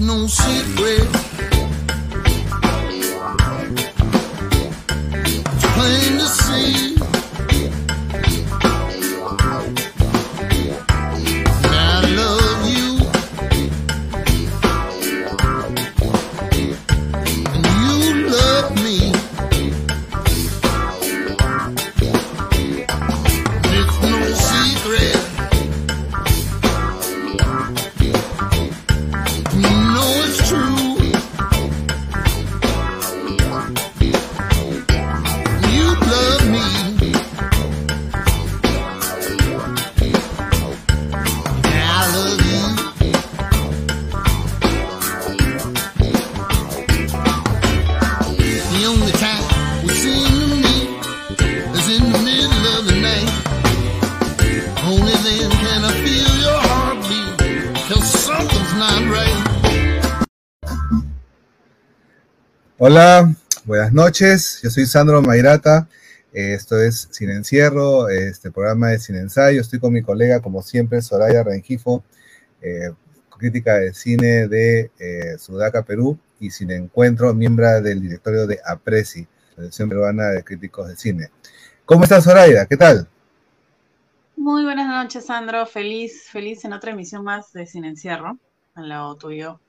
No secret. Buenas noches. Yo soy Sandro Mairata. Eh, Esto es Sin Encierro, este programa de Sin Ensayo. Estoy con mi colega, como siempre, Soraya Rengifo, eh, crítica de cine de eh, Sudaca, Perú, y Sin Encuentro, miembro del directorio de APRESI, la Asociación Peruana de Críticos de Cine. ¿Cómo estás, Soraya? ¿Qué tal? Muy buenas noches, Sandro. Feliz, feliz en otra emisión más de Sin Encierro, al lado tuyo.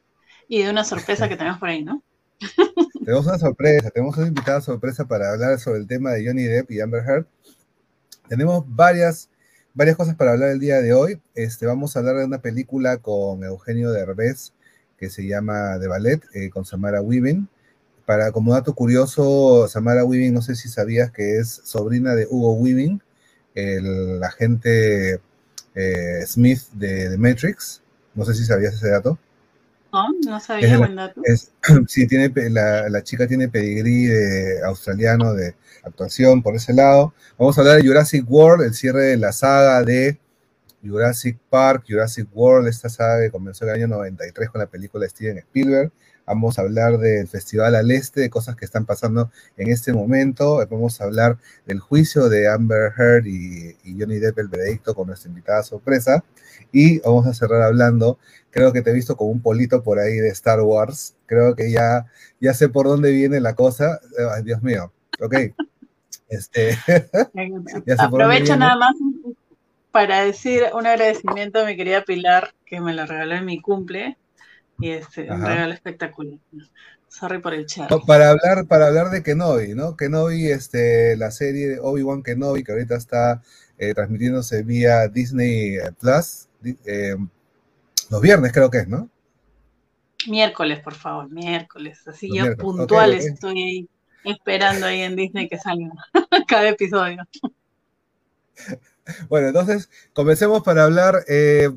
Y de una sorpresa que tenemos por ahí, ¿no? Tenemos una sorpresa, tenemos una invitada sorpresa para hablar sobre el tema de Johnny Depp y Amber Heard. Tenemos varias, varias cosas para hablar el día de hoy. Este, vamos a hablar de una película con Eugenio Derbez que se llama The Ballet, eh, con Samara Weaving. Para, como dato curioso, Samara Weaving, no sé si sabías que es sobrina de Hugo Weaving, el agente eh, Smith de The Matrix. No sé si sabías ese dato. No, sabía, buen dato. es- sí, tiene, la, la chica tiene pedigrí de australiano de actuación por ese lado. Vamos a hablar de Jurassic World, el cierre de la saga de Jurassic Park, Jurassic World, esta saga que comenzó en el año 93 con la película de Steven Spielberg. Vamos a hablar del Festival al Este, de cosas que están pasando en este momento. Vamos a hablar del juicio de Amber Heard y, y Johnny Depp, el veredicto, con nuestra invitada sorpresa. Y vamos a cerrar hablando creo que te he visto como un polito por ahí de Star Wars. Creo que ya, ya sé por dónde viene la cosa. Ay, Dios mío. Ok. Este, Ya sé Aprovecho nada más para decir un agradecimiento a mi querida Pilar, que me lo regaló en mi cumple. Y este, un regalo espectacular. Sorry por el chat. no, para hablar, para hablar de Kenobi, ¿no? Kenobi, este, la serie de Obi-Wan Kenobi, que ahorita está eh, transmitiéndose vía Disney eh, Plus, eh, los viernes creo que es, ¿no? Miércoles, por favor, miércoles. Así Los yo miércoles, ok. estoy ahí esperando ahí en Disney que salga cada episodio. Bueno, entonces, comencemos para hablar eh,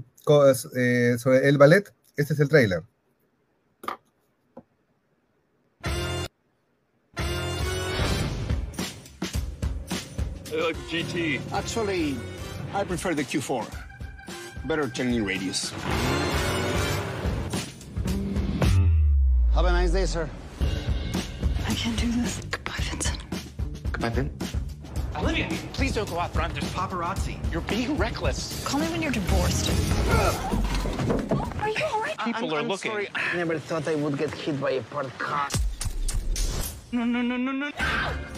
eh, sobre el ballet. Este es el tráiler. Uh, GT. Actually, I prefer the Q4. Better turning radius. Have a nice day, sir. I can't do this. Goodbye, Vincent. Goodbye, Vin. Olivia, please don't go out front. There's paparazzi. You're being reckless. Call me when you're divorced. Are you all right? People are looking. Sorry, I never thought I would get hit by a parked car. No, no, no, no, no.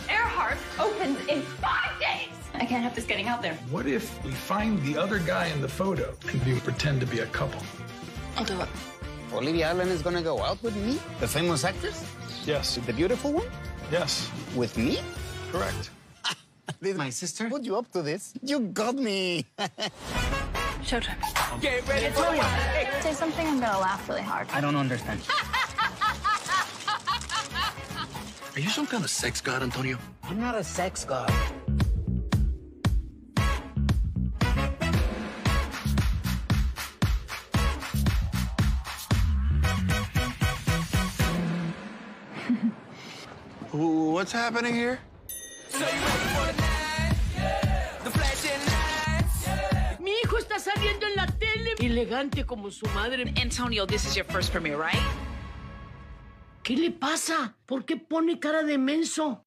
Earhart opens in five days. I can't have this getting out there. What if we find the other guy in the photo and we pretend to be a couple? I'll do it. Olivia Allen is gonna go out with me? The famous actress? Yes. The beautiful one? Yes. With me? Correct. Did My sister? put you up to this? You got me. Showtime. Get ready for it. Say something, I'm gonna laugh really hard. I don't understand. Are you some kind of sex god, Antonio? I'm not a sex god. What's happening here? Mi hijo está saliendo en la tele, elegante como su madre. Antonio, this is your first premiere, right? ¿Qué le pasa? ¿Por qué pone cara de menso?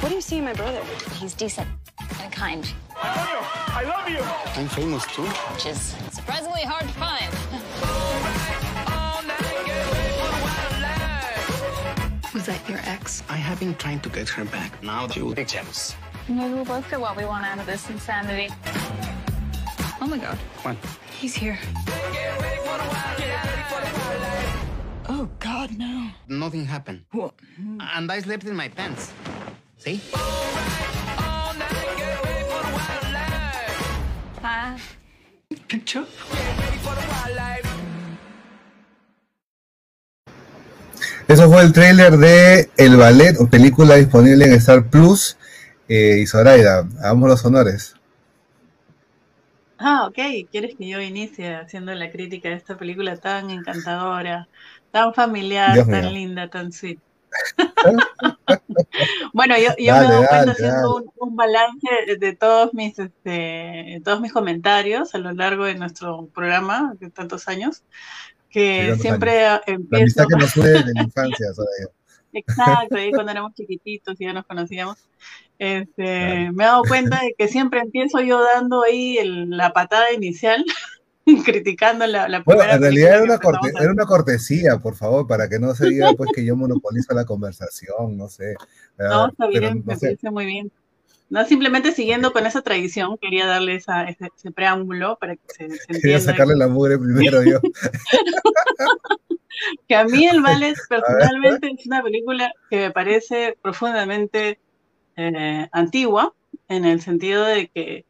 What do you see in my brother? He's decent and kind, I love you. I'm famous too. which is surprisingly hard to find. That your ex? I have been trying to get her back. Now she will be jealous. Maybe we'll both get what we want out of this insanity. Oh my god. What? He's here. Oh god, no. Nothing happened. What? And I slept in my pants. See? Ah. Picture? Eso fue el tráiler de El Ballet, película disponible en Star Plus. Eh, y Zoraida, hagamos los honores. Ah, ok. ¿Quieres que yo inicie haciendo la crítica de esta película tan encantadora, tan familiar, Dios tan mío. linda, tan sweet? bueno, yo, yo Dale, me dale, cuenta haciendo dale. un, un balance de todos mis, este, todos mis comentarios a lo largo de nuestro programa de tantos años, que siempre La empiezo. amistad que nos une desde la infancia. Exacto, ahí cuando éramos chiquititos y ya nos conocíamos. Este, Claro. Me he dado cuenta de que siempre empiezo yo dando ahí el- la patada inicial, criticando la, la Bueno, primera en realidad era una, corte- era una cortesía, por favor, para que no se diga pues que yo monopolizo la conversación, no sé. No, está pero bien, no me sé. parece muy bien. No, simplemente siguiendo con esa tradición, quería darle esa, ese, ese preámbulo para que se, se Quería sacarle la mugre primero yo. que a mí el ballet personalmente es una película que me parece profundamente eh, antigua, en el sentido de que,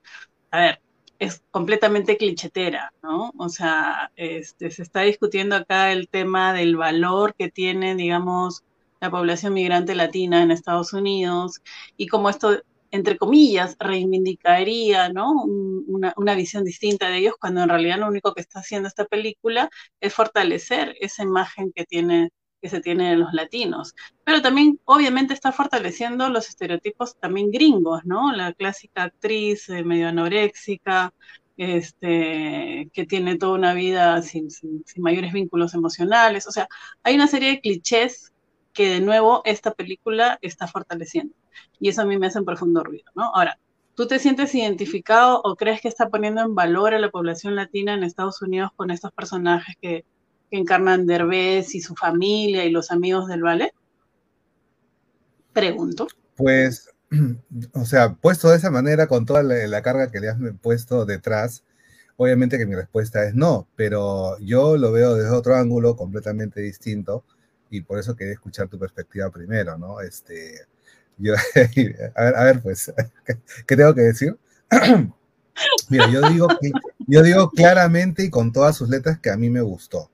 a ver, es completamente clichetera, ¿no? O sea, este, se está discutiendo acá el tema del valor que tiene, digamos, la población migrante latina en Estados Unidos y cómo esto, entre comillas, reivindicaría, ¿no? Un- Una, una visión distinta de ellos, cuando en realidad lo único que está haciendo esta película es fortalecer esa imagen que tiene que se tiene de los latinos. Pero también, obviamente, está fortaleciendo los estereotipos también gringos, ¿no? La clásica actriz eh, medio anoréxica, este, que tiene toda una vida sin- sin mayores vínculos emocionales. O sea, hay una serie de clichés que de nuevo esta película está fortaleciendo. Y eso a mí me hace un profundo ruido, ¿no? Ahora, ¿tú te sientes identificado o crees que está poniendo en valor a la población latina en Estados Unidos con estos personajes que, encarnan Derbez y su familia y los amigos del ballet? Pregunto. Pues, o sea, puesto de esa manera, con toda la, la carga que le has puesto detrás, obviamente que mi respuesta es no, pero yo lo veo desde otro ángulo completamente distinto y por eso quería escuchar tu perspectiva primero, ¿no? Este, yo, a ver, a ver, pues, ¿qué, tengo que decir? Mira, yo digo, yo digo claramente y con todas sus letras que a mí me gustó.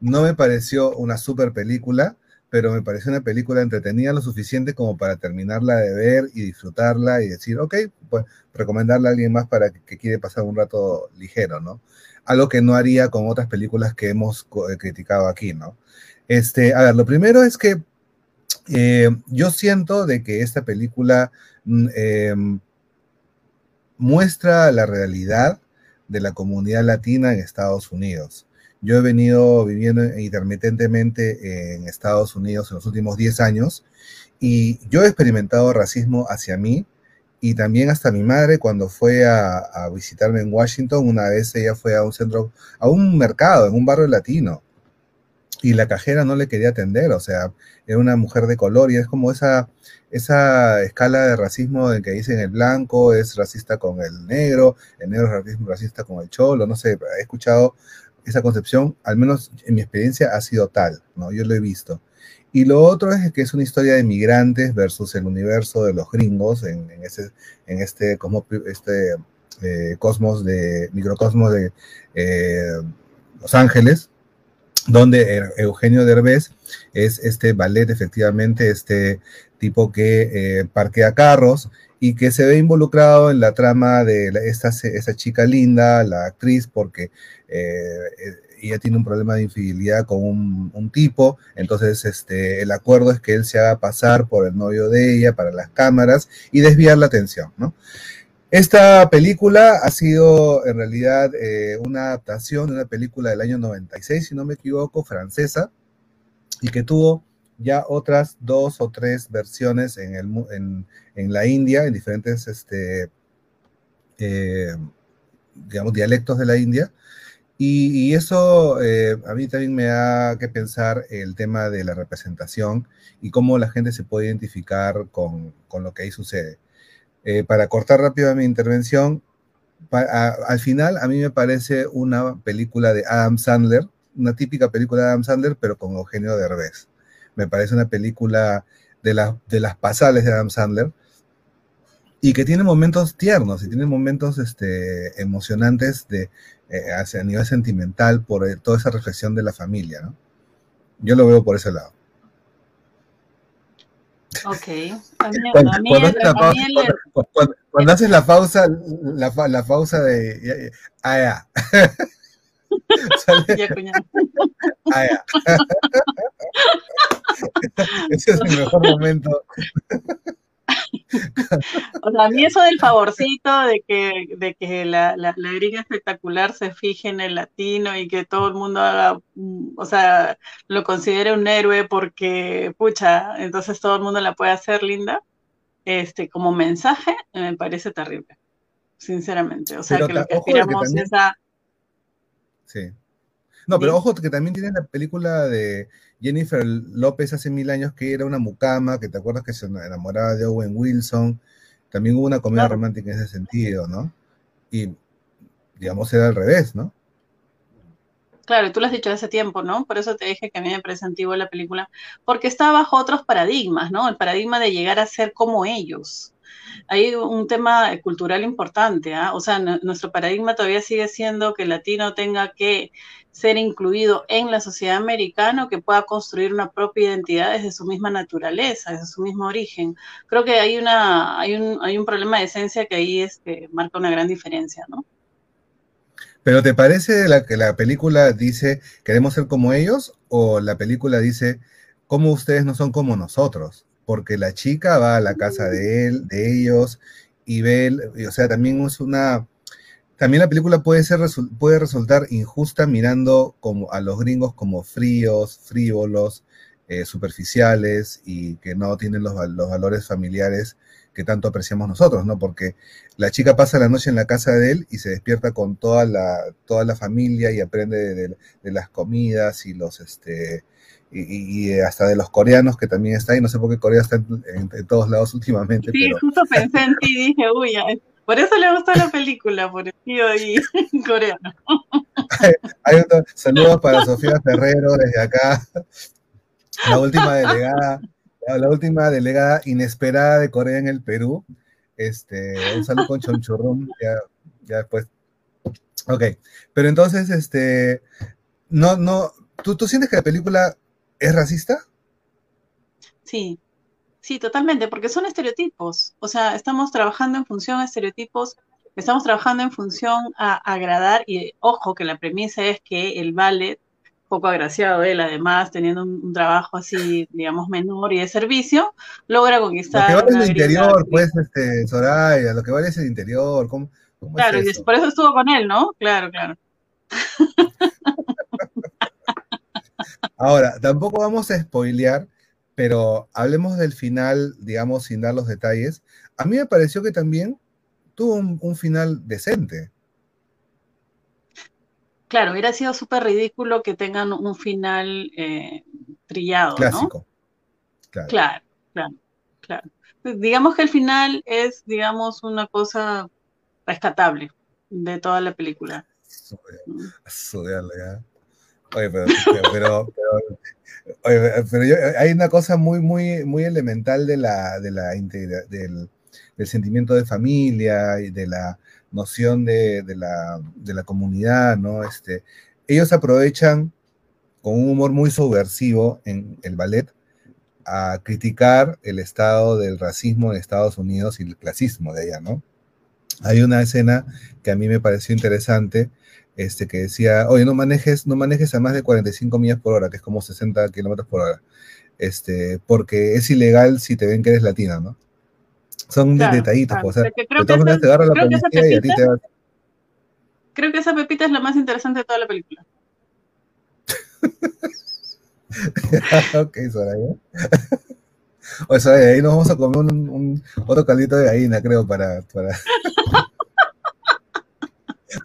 No me pareció una super película, pero me pareció una película entretenida lo suficiente como para terminarla de ver y disfrutarla y decir, ok, pues recomendarla a alguien más para que, que quiere pasar un rato ligero, ¿no? Algo que no haría con otras películas que hemos eh, criticado aquí, ¿no? Este, a ver, lo primero es que eh, yo siento de que esta película mm, em, muestra la realidad de la comunidad latina en Estados Unidos. Yo he venido viviendo intermitentemente en Estados Unidos en los últimos 10 años y yo he experimentado racismo hacia mí y también hasta mi madre cuando fue a, a visitarme en Washington, una vez ella fue a un centro, a un mercado, en un barrio latino y la cajera no le quería atender, o sea, era una mujer de color y es como esa, esa escala de racismo en que dicen el blanco es racista con el negro, el negro es racista con el cholo, no sé, he escuchado esa concepción, al menos en mi experiencia, ha sido tal, ¿no? Yo lo he visto. Y lo otro es que es una historia de migrantes versus el universo de los gringos en, en ese, en este, como, este eh, cosmos de, microcosmos de eh, Los Ángeles, donde Er- Eugenio Derbez es este ballet, efectivamente, este tipo que eh, parquea carros y que se ve involucrado en la trama de la- esta, esta chica linda, la actriz, porque eh, eh, ella tiene un problema de infidelidad con un, un tipo, entonces este, el acuerdo es que él se haga pasar por el novio de ella para las cámaras y desviar la atención, ¿no? Esta película ha sido en realidad eh, una adaptación de una película del año 96, si no me equivoco, francesa, y que tuvo ya otras dos o tres versiones en, el, en, en la India, en diferentes este, eh, dialectos de la India, Y, eso eh, a mí también me da que pensar el tema de la representación y cómo la gente se puede identificar con lo que ahí sucede. Eh, para cortar rápido mi intervención, al final a mí me parece una película de Adam Sandler, una típica película de Adam Sandler, pero con Eugenio Derbez. Me parece una película de, la- de las pasales de Adam Sandler y que tiene momentos tiernos y tiene momentos este, emocionantes de, eh, a nivel sentimental por eh, toda esa reflexión de la familia. Yo lo veo por ese lado. Ok. Cuando, haces la pausa, la pausa, la, de ah, ya. Sale, ya, cuñado. ah, ya. Ese es el mejor momento. O sea, a mí eso del favorcito de que, de que la, la, la gringa espectacular se fije en el latino y que todo el mundo haga, mm, o sea, lo considere un héroe porque, pucha, entonces todo el mundo la puede hacer linda, este, como mensaje, me parece terrible, sinceramente. O sea, Pero que lo que aspiramos es a... Sí. No, pero ojo que también tienes la película de Jennifer López hace mil años que era una mucama, que te acuerdas que se enamoraba de Owen Wilson. También hubo una comedia Claro. romántica en ese sentido, ¿no? Y, digamos, era al revés, ¿no? Claro, y tú lo has dicho hace tiempo, ¿no? Por eso te dije que a mí me parece antigua la película, porque está bajo otros paradigmas, ¿no? El paradigma de llegar a ser como ellos. Hay un tema cultural importante, ¿ah? O sea, nuestro paradigma todavía sigue siendo que el latino tenga que ser incluido en la sociedad americana, que pueda construir una propia identidad desde su misma naturaleza, desde su mismo origen. Creo que hay una, hay un, hay un problema de esencia que ahí este, marca una gran diferencia, ¿no? Pero ¿te parece la, que la película dice queremos ser como ellos o la película dice cómo ustedes no son como nosotros? Porque la chica va a la casa de él, de ellos y ve, y, o sea, también es una, también la película puede ser puede resultar injusta mirando como a los gringos como fríos, frívolos, eh, superficiales y que no tienen los, los valores familiares que tanto apreciamos nosotros, ¿no? Porque la chica pasa la noche en la casa de él y se despierta con toda la, toda la familia y aprende de, de- de las comidas y los este y, y- y hasta de los coreanos que también está ahí. No sé por qué Corea está en, en- en todos lados últimamente, Sí, pero justo pensé en ti y dije, uy, ya, por eso le gustó la película, por el tío ahí coreano. hay otro saludo para Sofía Ferrero desde acá, la última delegada, la, última delegada inesperada de Corea en el Perú. Este, un saludo con Chonchurrum, ya, ya después. Ok, pero entonces, este, no, no, ¿tú, ¿tú sientes que la película es racista? Sí, sí, totalmente, porque son estereotipos. O sea, estamos trabajando en función a estereotipos, estamos trabajando en función a agradar, y ojo que la premisa es que el ballet, poco agraciado él, además, teniendo un, un trabajo así, digamos, menor y de servicio, logra Lo conquistar que vale es el interior, pues, este, Soraya, lo que vale es el interior, ¿cómo, cómo Claro, es y eso? por eso estuvo con él, ¿no? Claro, claro. Ahora, tampoco vamos a spoilear, pero hablemos del final, digamos, sin dar los detalles. A mí me pareció que también tuvo un, un final decente. Claro, hubiera sido súper ridículo que tengan un final eh, trillado, ¿no? Clásico. Claro. Claro, claro, claro. Pues digamos que el final es, digamos, una cosa rescatable de toda la película. Mm. Sudearle, ¿ya? Pero, pero, pero, hay una cosa muy, muy, muy elemental de la, de la del, del sentimiento de familia y de la noción de, de la, de la comunidad, ¿no? Este, ellos aprovechan con un humor muy subversivo en el ballet a criticar el estado del racismo en Estados Unidos y el clasismo de allá, ¿no? Hay una escena que a mí me pareció interesante, este, que decía, oye, no manejes, no manejes a más de 45 millas por hora, que es como 60 kilómetros por hora, este, porque es ilegal si te ven que eres latina, ¿no? Son Claro, detallitos, claro. pues, o sea, de todas maneras te agarra la policía y a ti te va... Creo que esa pepita es la más interesante de toda la película. ok, Soraya. O sea, ahí nos vamos a comer un, un- otro caldito de gallina, creo, para, para...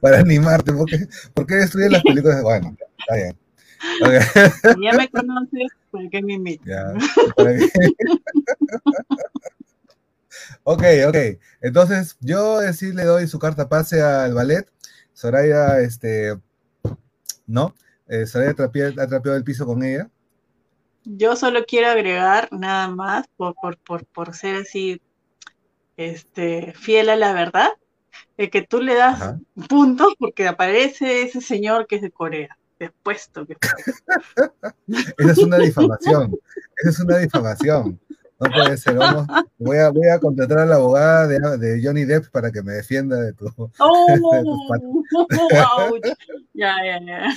para animarte. ¿Por qué, por qué las películas? Bueno, está bien. Okay. Ya me conoces, ¿por qué me invitas? Para ok, ok. Entonces, yo sí le doy su carta pase al ballet. Soraya, este, ¿no? Eh, Soraya ha trapeado el piso con ella. Yo solo quiero agregar nada más por, por, por, por ser así este, fiel a la verdad, de que tú le das Ajá. puntos porque aparece ese señor que es de Corea. Despuesto que Esa es una difamación. Esa es una difamación. No puede ser. Vamos, voy, a, voy a contratar a la abogada de, de Johnny Depp para que me defienda de tu. ¡Oh! de tus pat- Ouch. Ya, ya, ya.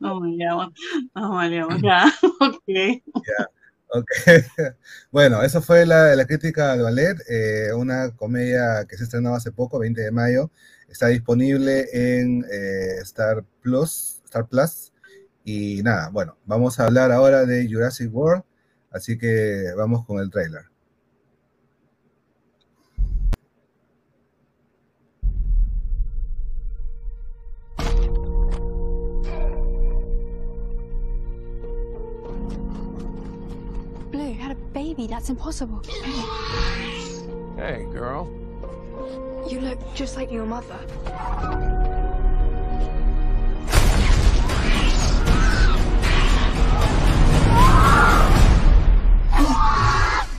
Maleamos, no maleamos, ya. Ok. Ok. Bueno, eso fue la, la crítica al ballet, eh, una comedia que se estrenó hace poco, 20 de mayo. Está disponible en eh, Star Plus, Star Plus. Y nada, bueno, vamos a hablar ahora de Jurassic World, así que vamos con el tráiler. Blue had a baby. That's impossible. Hey, girl. You look just like your mother.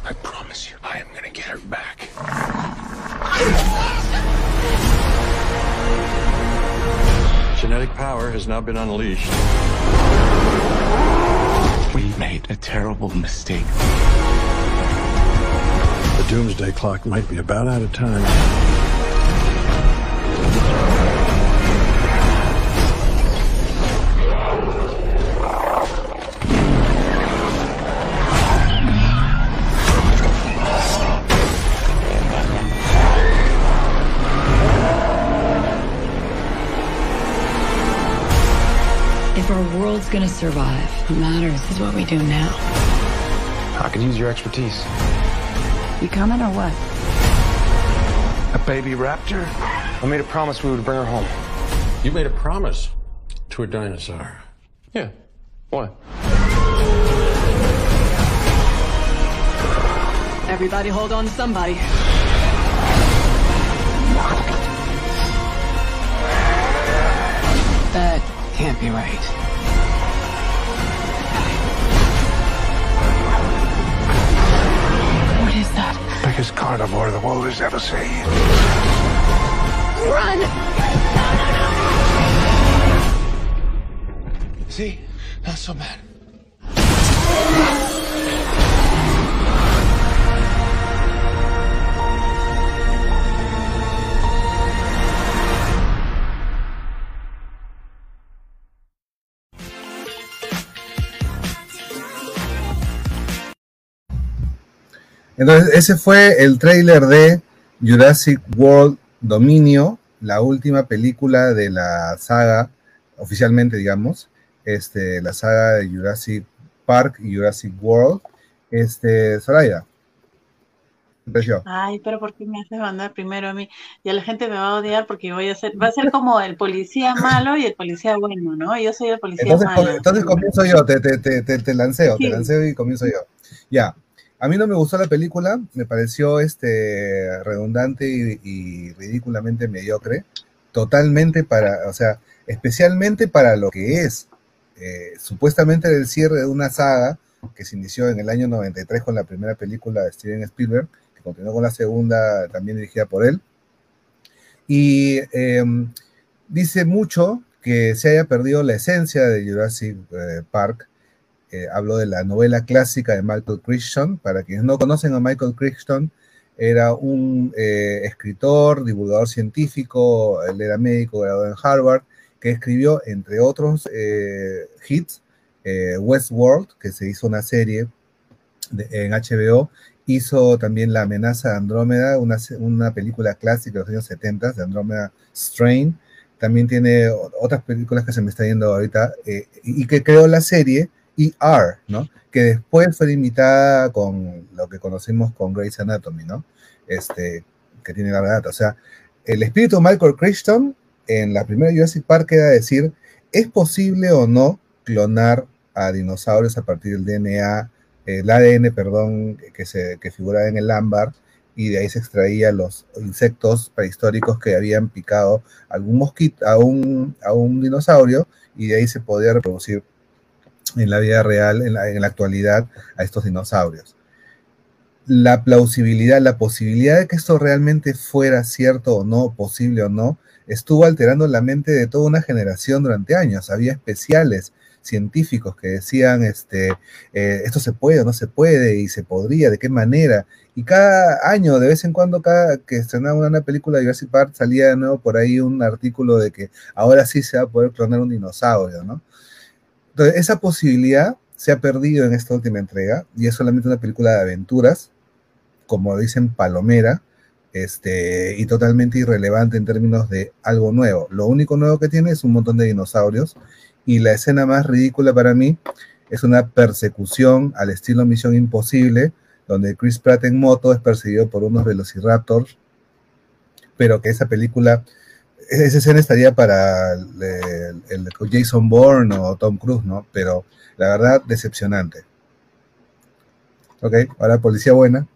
I promise you, I am gonna get her back. Genetic power has now been unleashed. Made a terrible mistake. The doomsday clock might be about out of time. Gonna survive, what matters is what we do now. I could use your expertise. You coming or what? A baby raptor? I made a promise we would bring her home. You made a promise to a dinosaur. Yeah. What? Everybody hold on to somebody. That can't be right. That? Biggest carnivore the world has ever seen. Run! See? Not so bad. Entonces, ese fue el tráiler de Jurassic World Dominio, la última película de la saga, oficialmente, digamos, este, la saga de Jurassic Park y Jurassic World. Este, Soraya. Ay, pero ¿por qué me haces mandar primero a mí? Ya la gente me va a odiar porque voy a ser, va a ser como el policía malo y el policía bueno, ¿no? Yo soy el policía Entonces, malo. entonces comienzo yo, te, te, te, te, te lanceo, Sí. te lanceo y comienzo yo. Ya, a mí no me gustó la película, me pareció este, redundante y, ridículamente mediocre, totalmente para, o sea, especialmente para lo que es. Eh, supuestamente era el cierre de una saga que se inició en el año 93 con la primera película de Steven Spielberg, que continuó con la segunda, también dirigida por él. Y em, dice mucho que se haya perdido la esencia de Jurassic eh, Park. Eh, hablo de la novela clásica de Michael Crichton. Para quienes no conocen a Michael Crichton, era un eh, escritor, divulgador científico, él era médico, graduado en Harvard, que escribió, entre otros eh, hits, eh, Westworld, que se hizo una serie de- en HBO, hizo también La amenaza de Andrómeda, una, una película clásica de los años 70 de Andrómeda Strain. También tiene otras películas que se me está yendo ahorita, eh, y que creó la serie ER, ¿no? Que después fue imitada con lo que conocimos con Grey's Anatomy, ¿no? Este, que tiene larga data. O sea, el espíritu de Michael Crichton en la primera Jurassic Park era decir, ¿es posible o no clonar a dinosaurios a partir del DNA, el ADN, perdón, que, se, que figuraba en el ámbar, y de ahí se extraía los insectos prehistóricos que habían picado algún mosquito, a un, a un dinosaurio, y de ahí se podía reproducir en la vida real, en la, en la actualidad, a estos dinosaurios. La plausibilidad, la posibilidad de que esto realmente fuera cierto o no, posible o no, estuvo alterando la mente de toda una generación durante años. Había especiales científicos que decían, este, eh, esto se puede o no se puede, y se podría, de qué manera. Y cada año, de vez en cuando, cada que estrenaba una película de Jurassic Park, salía de nuevo por ahí un artículo de que ahora sí se va a poder clonar un dinosaurio, ¿no? Entonces, esa posibilidad se ha perdido en esta última entrega, y es solamente una película de aventuras, como dicen, palomera, este, y totalmente irrelevante en términos de algo nuevo. Lo único nuevo que tiene es un montón de dinosaurios y la escena más ridícula para mí es una persecución al estilo Misión Imposible, donde Chris Pratt en moto es perseguido por unos velociraptors, pero que esa película, esa escena estaría para el, el, el Jason Bourne o Tom Cruise, ¿no? Pero la verdad, decepcionante. Ok, ahora policía buena.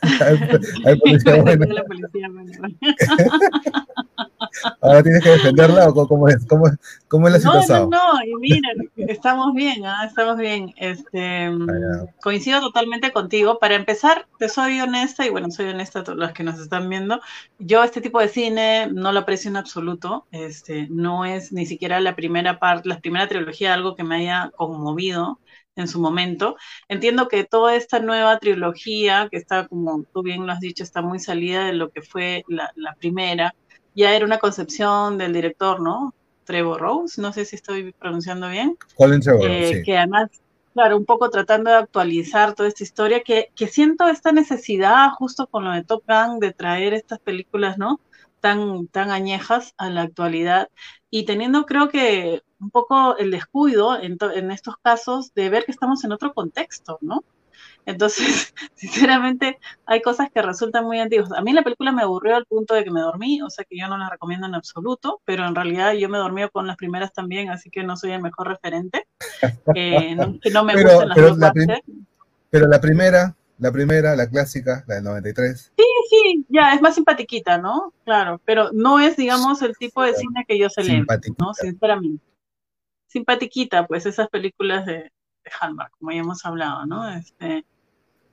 hay, hay policía buena. Ahora tienes que defenderla o cómo es, cómo, cómo es la situación. No, no, no, y mira, estamos bien, ¿ah? estamos bien. Este, Ah, coincido totalmente contigo. Para empezar, te soy honesta, y bueno, soy honesta a todos los que nos están viendo. Yo este tipo de cine no lo aprecio en absoluto. Este, no es ni siquiera la primera parte, la primera trilogía algo que me haya conmovido en su momento. Entiendo que toda esta nueva trilogía, que está, como tú bien lo has dicho, está muy salida de lo que fue la, la primera, ya era una concepción del director, ¿no? Trevor Rose, no sé si estoy pronunciando bien. Colin Trevor, eh, sí. Que además, claro, un poco tratando de actualizar toda esta historia, que, que siento esta necesidad, justo con lo de Top Gun, de traer estas películas, ¿no? Tan, tan añejas a la actualidad y teniendo, creo que, un poco el descuido en, en estos casos de ver que estamos en otro contexto, ¿no? Entonces, sinceramente, hay cosas que resultan muy antiguas. A mí la película me aburrió al punto de que me dormí, o sea que yo no la recomiendo en absoluto, pero en realidad yo me dormí con las primeras también, así que no soy el mejor referente. Eh, no, que no me pero, gustan las pero, dos la partes. pero la primera, la primera, la clásica, la del 93. Sí, sí, ya, es más simpatiquita, ¿no? Claro, pero no es, digamos, el tipo de cine que yo celebro, ¿no? Sinceramente. Simpatiquita, pues esas películas de, de Hallmark, como ya hemos hablado, ¿no? Este,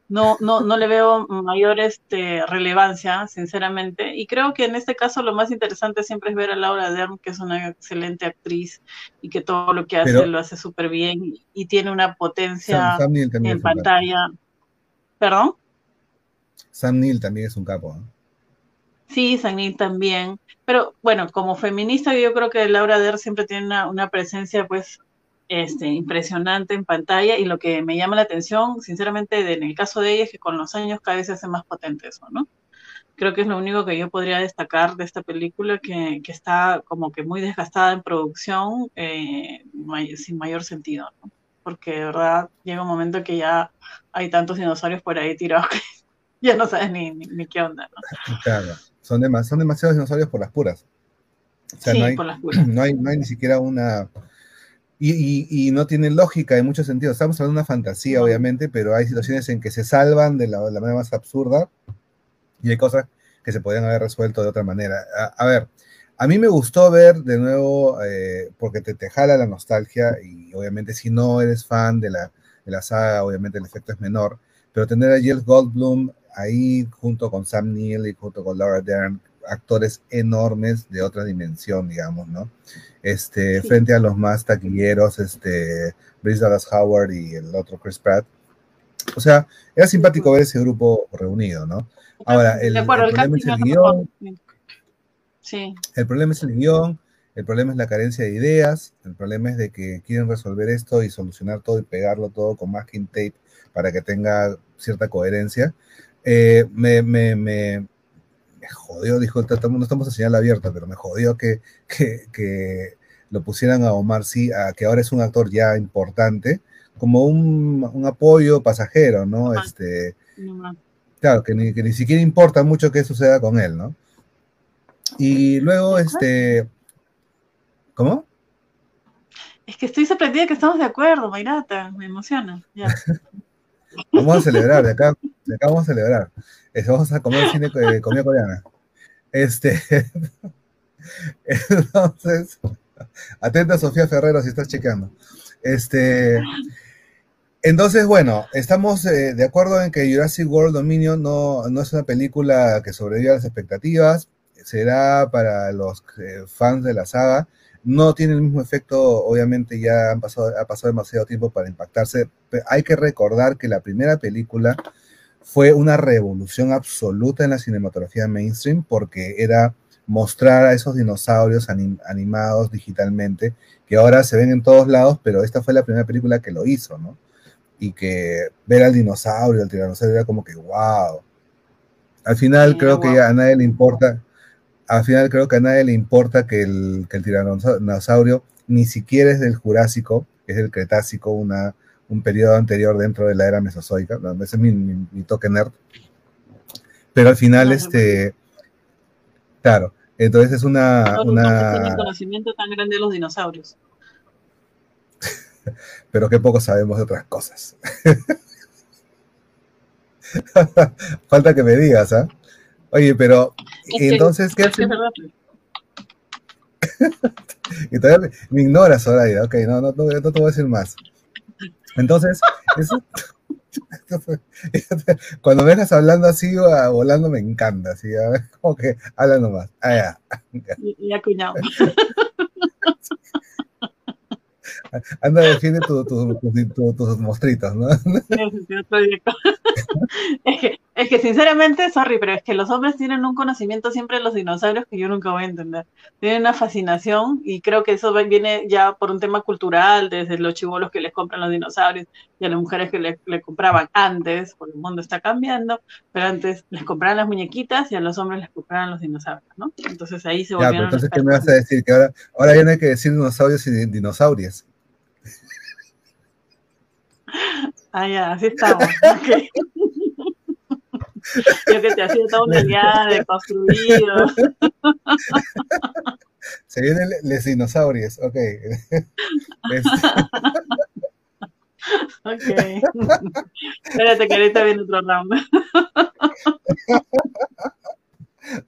no, no, no le veo mayor este, relevancia, sinceramente. Y creo que en este caso lo más interesante siempre es ver a Laura Dern, que es una excelente actriz y que todo lo que hace Pero- lo hace súper bien y, tiene una potencia Sam, Sam Neill en capo. pantalla. ¿Perdón? Sam Neill también es un capo. Sí, Sanil también. Pero bueno, como feminista yo creo que Laura Dern siempre tiene una, una presencia pues este, impresionante en pantalla y lo que me llama la atención, sinceramente, de- en el caso de ella es que con los años cada vez se hace más potente eso, ¿no? Creo que es lo único que yo podría destacar de esta película, que, que está como que muy desgastada en producción, eh, may- sin mayor sentido, ¿no? Porque de verdad llega un momento que ya hay tantos dinosaurios por ahí tirados que ya no sabes ni, ni, ni qué onda, ¿no? Claro, son, demas- son demasiados dinosaurios por las puras. O sea, Sí, no, hay, por las puras. no, hay, no hay ni siquiera una... Y, y- y no tiene lógica en muchos sentidos. Estamos hablando de una fantasía, obviamente, pero hay situaciones en que se salvan de la, de la manera más absurda y hay cosas que se podrían haber resuelto de otra manera. A, a ver, a mí me gustó ver de nuevo, eh, porque te, te jala la nostalgia y obviamente si no eres fan de la, de la saga, obviamente el efecto es menor, pero tener a Jeff Goldblum ahí junto con Sam Neill y junto con Laura Dern, actores enormes de otra dimensión, digamos, ¿no? Este, Sí. frente a los más taquilleros, este, Bryce Dallas Howard y el otro Chris Pratt. O sea, era simpático ver ese grupo reunido, ¿no? Ahora, el, acuerdo, el problema es el es guion. Sí, el problema es el guion, el problema es la carencia de ideas, el problema es de que quieren resolver esto y solucionar todo y pegarlo todo con masking tape para que tenga cierta coherencia. Eh, me, me, me, me jodió, dijo, estamos- no estamos en señal abierta, pero me jodió que, que, que lo pusieran a Omar Sy, a que ahora es un actor ya importante, como un, un apoyo pasajero, ¿no? Ajá. Este, claro, que ni, que ni siquiera importa mucho qué suceda con él, ¿no? Y luego, este. ¿Cómo? Es que estoy sorprendida que estamos de acuerdo, Mayrata, me emociona. Ya. Vamos a celebrar, de acá, de acá vamos a celebrar. Este, vamos a comer cine, eh, comida coreana. Este. Entonces, atenta Sofía Ferrero si estás chequeando. Este. Entonces, bueno, estamos eh, de acuerdo en que Jurassic World Dominion no, no es una película que sobreviva a las expectativas. Será para los eh, fans de la saga no tiene el mismo efecto, obviamente ya han pasado, ha pasado demasiado tiempo para impactarse. hay que recordar que la primera película fue una revolución absoluta en la cinematografía mainstream porque era mostrar a esos dinosaurios animados digitalmente, que ahora se ven en todos lados, pero esta fue la primera película que lo hizo, ¿no? Y que ver al dinosaurio, al tiranosaurio, era como que, wow. Al final creo que ya a nadie le importa, al final creo que a nadie le importa que el, que el tiranosaurio ni siquiera es del Jurásico, es del Cretácico, una, un periodo anterior dentro de la era mesozoica. ese es mi, toque nerd. Pero al final, este. Claro, entonces es una. una... conocimiento tan grande de los dinosaurios. Pero qué poco sabemos de otras cosas. Falta que me digas, ¿ah? Oye, pero entonces, ¿qué hace? y todavía me, ignoras, Soraya. Ok, no, no, no, no, te voy a decir más. Entonces, eso, cuando vengas hablando así, volando, me encanta. Así, como que habla nomás. Ah, ya. Y, acuñado. Anda, defiende tus mostritos, ¿no? es, que, es que sinceramente, sorry, pero es que los hombres tienen un conocimiento siempre de los dinosaurios que yo nunca voy a entender. Tienen una fascinación y creo que eso viene ya por un tema cultural, desde los chivolos que les compran los dinosaurios y a las mujeres que le, compraban antes, porque el mundo está cambiando, pero antes les compraban las muñequitas y a los hombres les compraban los dinosaurios, ¿no? Entonces ahí se volvieron. Ya, entonces, ¿qué me vas a decir? Que ahora, ahora ya no hay que decir dinosaurios y dinosaurios. Ah, ya, así estamos. Yo que te hacía toda una de construido. Se vienen los dinosaurios, ok. ok. Espérate que ahorita viene otro round.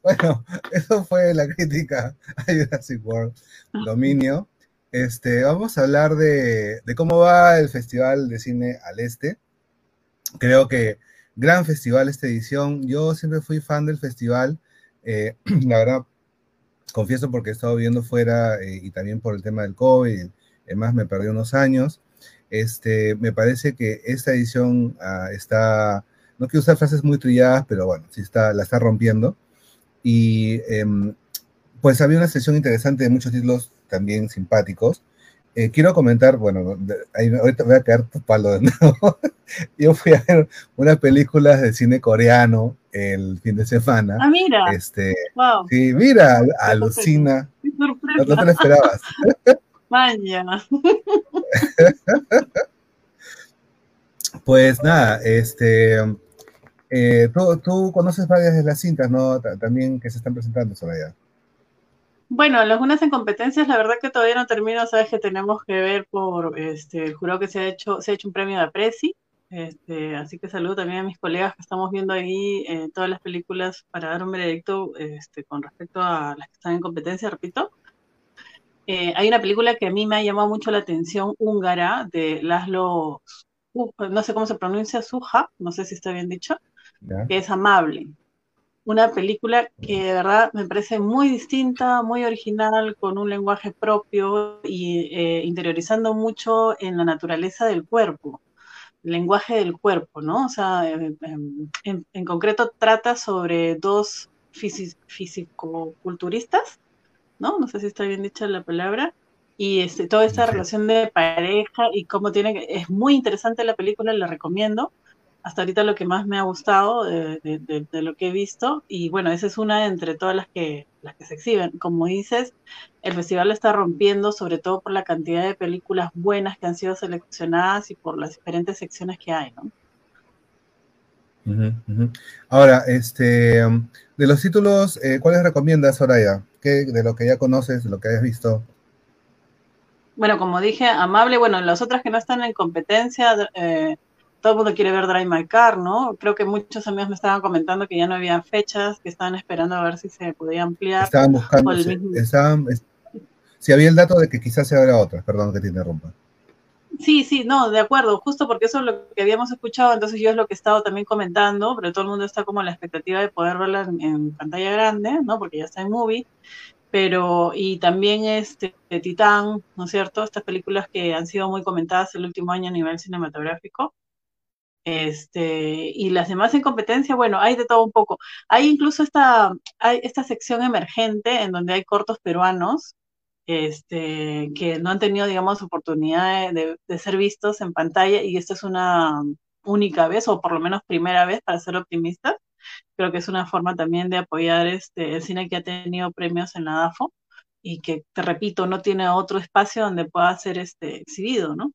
bueno, eso fue la crítica a Jurassic World Dominio. Este, vamos a hablar de, cómo va el Festival de Cine al Este. Creo que gran festival esta edición. Yo siempre fui fan del festival. Eh, la verdad, confieso porque he estado viviendo fuera eh, y también por el tema del COVID. Además, me perdí unos años. Este, me parece que esta edición ah, está, no quiero usar frases muy trilladas, pero bueno, sí está, la está rompiendo. Y em, pues había una sesión interesante de muchos títulos también simpáticos. Eh, quiero comentar, bueno, ahorita voy a quedar tu palo de nuevo. Yo fui a ver una película de cine coreano el fin de semana. Ah, mira. Este, Sí, mira, alucina. No, te lo esperabas. Mañana. pues nada, este, eh, tú, tú, conoces varias de las cintas, ¿no? También que se están presentando sobre allá. Bueno, algunas en competencias, la verdad que todavía no termino, sabes que tenemos que ver por este el jurado que se ha hecho, se ha hecho un premio de Apreci, este, así que saludo también a mis colegas que estamos viendo ahí eh, todas las películas para dar un veredicto este, con respecto a las que están en competencia, repito. Eh, hay una película que a mí me ha llamado mucho la atención húngara de Laszlo, no sé cómo se pronuncia, Suja, no sé si está bien dicho, que es amable una película que de verdad me parece muy distinta, muy original, con un lenguaje propio y eh, interiorizando mucho en la naturaleza del cuerpo, el lenguaje del cuerpo, ¿no? O sea, eh, em, en, concreto trata sobre dos físico-culturistas, ¿no? No sé si está bien dicha la palabra, y este, toda esta relación de pareja y cómo tiene. Es muy interesante la película, la recomiendo hasta ahorita lo que más me ha gustado de, lo que he visto. Y bueno, esa es una entre todas las que, las que se exhiben. Como dices, el festival está rompiendo, sobre todo por la cantidad de películas buenas que han sido seleccionadas y por las diferentes secciones que hay, ¿no? Ahora, este, De los títulos, eh, ¿cuáles recomiendas, Soraya? ¿Qué, de lo que ya conoces, de lo que hayas visto? Bueno, como dije, amable, bueno, las otras que no están en competencia, eh, todo el mundo quiere ver Drive My Car, ¿no? Creo que muchos amigos me estaban comentando que ya no había fechas, que estaban esperando a ver si se podía ampliar. Estaban buscando, estaban, si había el dato de que quizás se habrá otras, perdón que te interrumpa. Sí, sí, no, de acuerdo, justo porque eso es lo que habíamos escuchado, entonces yo es lo que he estado también comentando, pero todo el mundo está como en la expectativa de poder verla en, en pantalla grande, ¿no? Porque ya está en movie pero y también este Titán, ¿no es cierto? Estas películas que han sido muy comentadas el último año a nivel cinematográfico. Este, y las demás en competencia, bueno, hay de todo un poco. Hay incluso esta, hay esta sección emergente en donde hay cortos peruanos este, que no han tenido, digamos, oportunidad de, ser vistos en pantalla y esta es una única vez, o por lo menos primera vez, para ser optimistas creo que es una forma también de apoyar este, el cine que ha tenido premios en la DAFO y que, te repito, no tiene otro espacio donde pueda ser este, exhibido, ¿no?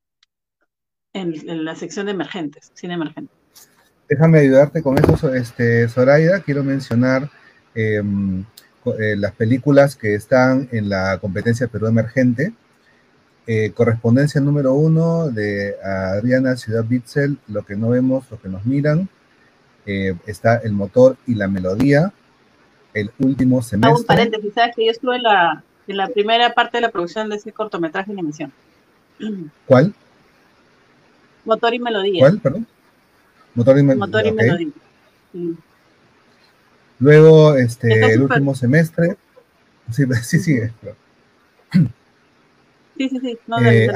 En, la sección de emergentes, cine emergente. Déjame ayudarte con eso, este, Zoraida. Quiero mencionar em, eh, las películas que están en la competencia Perú Emergente. Eh, correspondencia número uno de Adriana Ciudad Bitzel, Lo que no vemos, lo que nos miran. Eh, está el motor y la melodía. El último semestre. un paréntesis, sabes que yo estuve en la, en la primera parte de la producción de ese cortometraje de animación. ¿Cuál? Motor y melodía. ¿Cuál, perdón? Motor y, Motor y melodía. Luego, este, el último semestre. Sí, sí, sí. Sí, sí, sí. Eh,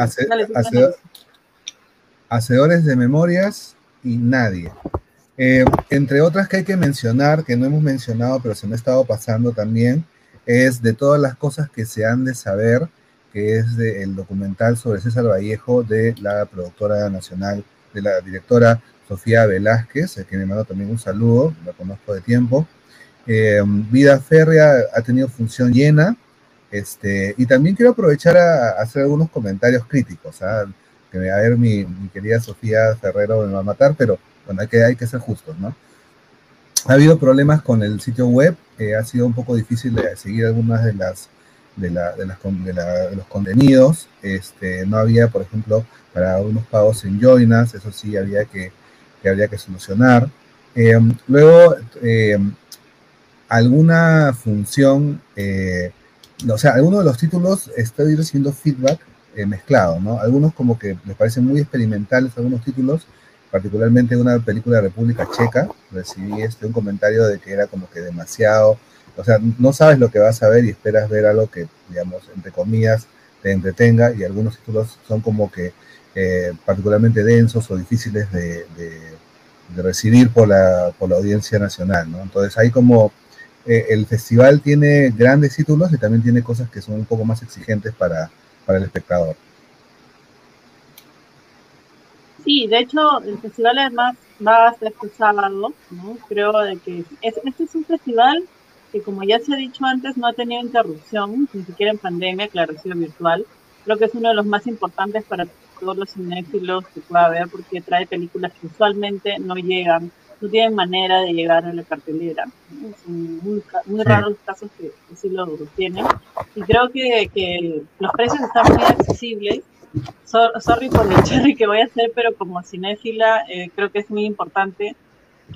hacedores de memorias y nadie. Eh, entre otras que hay que mencionar, que no hemos mencionado, pero se me ha estado pasando también, es de todas las cosas que se han de saber, que es el documental sobre César Vallejo de la productora nacional, de la directora Sofía Velázquez, a quien le mando también un saludo, la conozco de tiempo. Eh, Vida Férrea ha tenido función llena, este, y también quiero aprovechar a, hacer algunos comentarios críticos. ¿ah? Que a ver, mi, mi querida Sofía Ferrero me va a matar, pero bueno, hay que, hay que ser justos, ¿no? Ha habido problemas con el sitio web, eh, ha sido un poco difícil de seguir algunas de las de, la, de, los contenidos. Este, no había, por ejemplo, para unos pagos en Joinas, eso sí había que, que habría que solucionar. Eh, luego, eh, alguna función, o sea, algunos de los títulos estoy recibiendo feedback mezclado, ¿no? Algunos como que les parecen muy experimentales algunos títulos particularmente una película de República Checa, recibí este, un comentario de que era como que demasiado, o sea, no sabes lo que vas a ver y esperas ver algo que, digamos, entre comillas, te entretenga y algunos títulos son como que eh, particularmente densos o difíciles de, recibir por la, por la audiencia nacional, ¿no? Entonces hay como, eh, el festival tiene grandes títulos y también tiene cosas que son un poco más exigentes para, para el espectador. Sí, de hecho, el festival además va a ser ¿no? Creo de que este es un festival que, como ya se ha dicho antes, no ha tenido interrupción, ni siquiera en pandemia, claro, ha sido virtual. Creo que es uno de los más importantes para todos los cinéfilos que pueda haber, porque trae películas que usualmente no llegan, no tienen manera de llegar a la cartelera. Son muy, raros los casos que, sí lo tienen. Y creo que, que los precios están muy accesibles sorry por el cherry que voy a hacer, pero como cinéfila eh, creo que es muy importante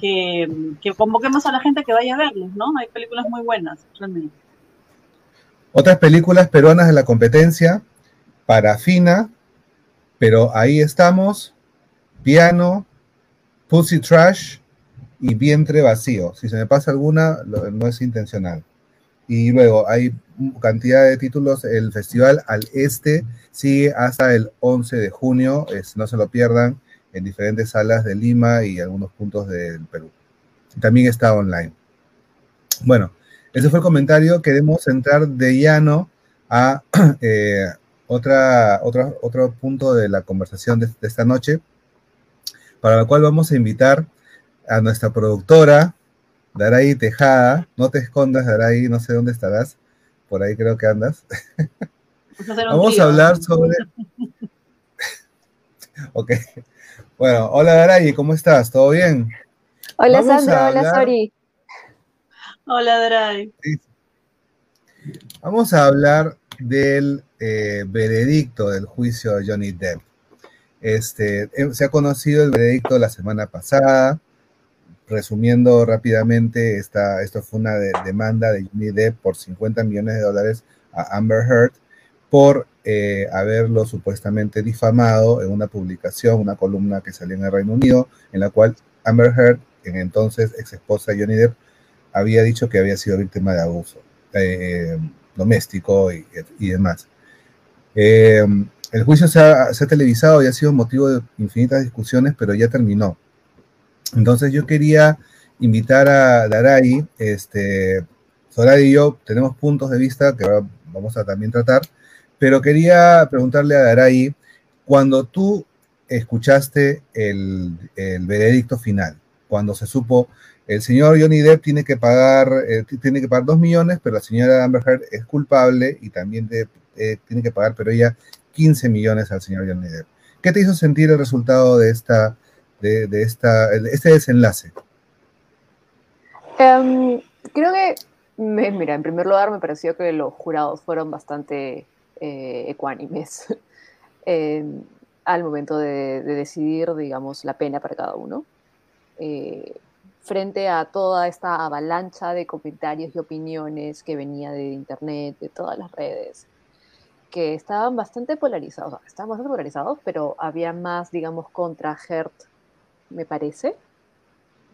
que, convoquemos a la gente que vaya a verlos, ¿no? Hay películas muy buenas, realmente. Otras películas peruanas de la competencia, Parafina, pero ahí estamos, Piano, Pussy Trash y Vientre Vacío. Si se me pasa alguna, no es intencional. Y luego hay cantidad de títulos. El Festival al Este sigue hasta el 11 de junio. no se lo pierdan en diferentes salas de Lima y algunos puntos del Perú. También está online. Bueno, ese fue el comentario. Queremos entrar de llano a eh, otra, otra, otro punto de la conversación de esta noche, para la cual vamos a invitar a nuestra productora, Daray Tejada, no te escondas, Daray, no sé dónde estarás, por ahí creo que andas. Vamos a hablar sobre... ok. Bueno, hola Daray, ¿cómo estás? ¿Todo bien? Hola Sandra, hola Sori. Hola, Dray. Vamos a hablar del eh, veredicto del juicio de Johnny Depp. Este, eh, se ha conocido el veredicto la semana pasada. Resumiendo rápidamente, esta, esto fue una de- demanda de Johnny Depp por 50 millones de dólares a Amber Heard por eh, haberlo supuestamente difamado en una publicación, una columna que salió en el Reino Unido, en la cual Amber Heard, en entonces ex esposa Johnny Depp, había dicho que había sido víctima de abuso eh, doméstico y, y demás. Eh, el juicio se ha, se ha televisado y ha sido motivo de infinitas discusiones, pero ya terminó. Entonces yo quería invitar a Daray, este, y yo tenemos puntos de vista que ahora vamos a también tratar, pero quería preguntarle a Daray, cuando tú escuchaste el, el veredicto final, cuando se supo el señor Johnny Depp tiene que pagar, eh, tiene que pagar dos millones, pero la señora Amber Heard es culpable y también eh, tiene que pagar, pero ella 15 millones al señor Johnny Depp. ¿Qué te hizo sentir el resultado de esta, de, esta, este desenlace? Em, creo que, mira, en primer lugar me pareció que los jurados fueron bastante eh, ecuánimes em, al momento de, de decidir, digamos, la pena para cada uno. Eh, frente a toda esta avalancha de comentarios y opiniones que venía de internet, de todas las redes, que estaban bastante polarizados, o sea, estaban bastante polarizados, pero había más, digamos, contra Hert, me parece,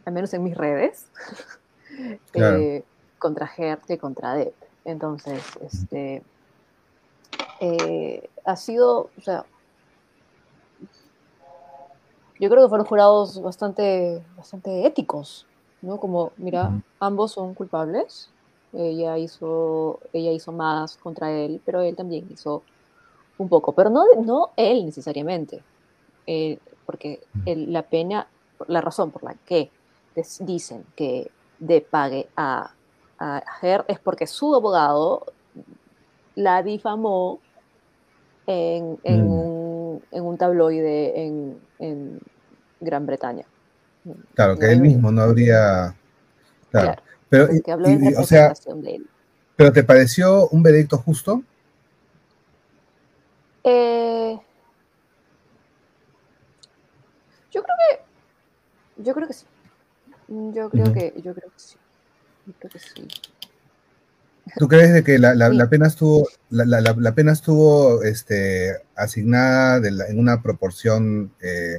al menos en mis redes, Claro. eh, contra Hert que contra Depp. Entonces, este, eh, ha sido, o sea, yo creo que fueron jurados bastante, bastante éticos, ¿no? Como, mira, ambos son culpables. Ella hizo, ella hizo más contra él, pero él también hizo un poco, pero no, no él necesariamente, Eh, porque el- la pena, la razón por la que dicen que de pague a, a Her es porque su abogado la difamó en, en Mm. un, en un tabloide en, en Gran Bretaña. Claro, que él mismo no habría... Claro. Claro, Pero, y- y- y, o sea, de él. ¿pero te pareció un veredicto justo? Eh, yo creo que yo creo que sí. Yo creo que yo creo que sí. Yo creo que sí. ¿Tú crees de que la, la- Sí. la pena estuvo, la, pena estuvo este, asignada de en una proporción, eh,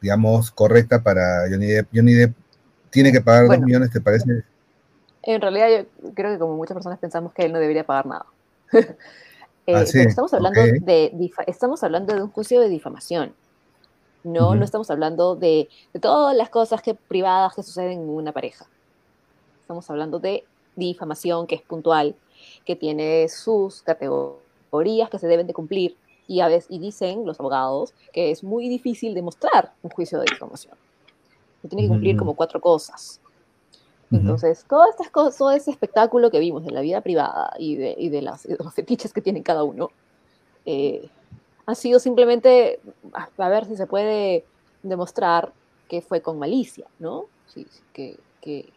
digamos, correcta para Johnny Depp? Johnny Depp tiene que pagar dos Bueno. millones, ¿te parece? En realidad yo creo que como muchas personas pensamos que él no debería pagar nada. Eh, Ah, sí, pero estamos hablando de estamos hablando de un juicio de difamación. No, no estamos hablando de, de todas las cosas que, privadas que suceden en una pareja. Estamos hablando de difamación que es puntual, que tiene sus categorías que se deben de cumplir y a veces y dicen los abogados que es muy difícil demostrar un juicio de difamación. Que tiene que cumplir Ujú. como cuatro cosas. Entonces, todas estas cosas, todo ese espectáculo que vimos de la vida privada y de, y de, las, de los fetiches que tiene cada uno, eh, ha sido simplemente a, ver si se puede demostrar que fue con malicia, ¿no? Sí, sí, que, que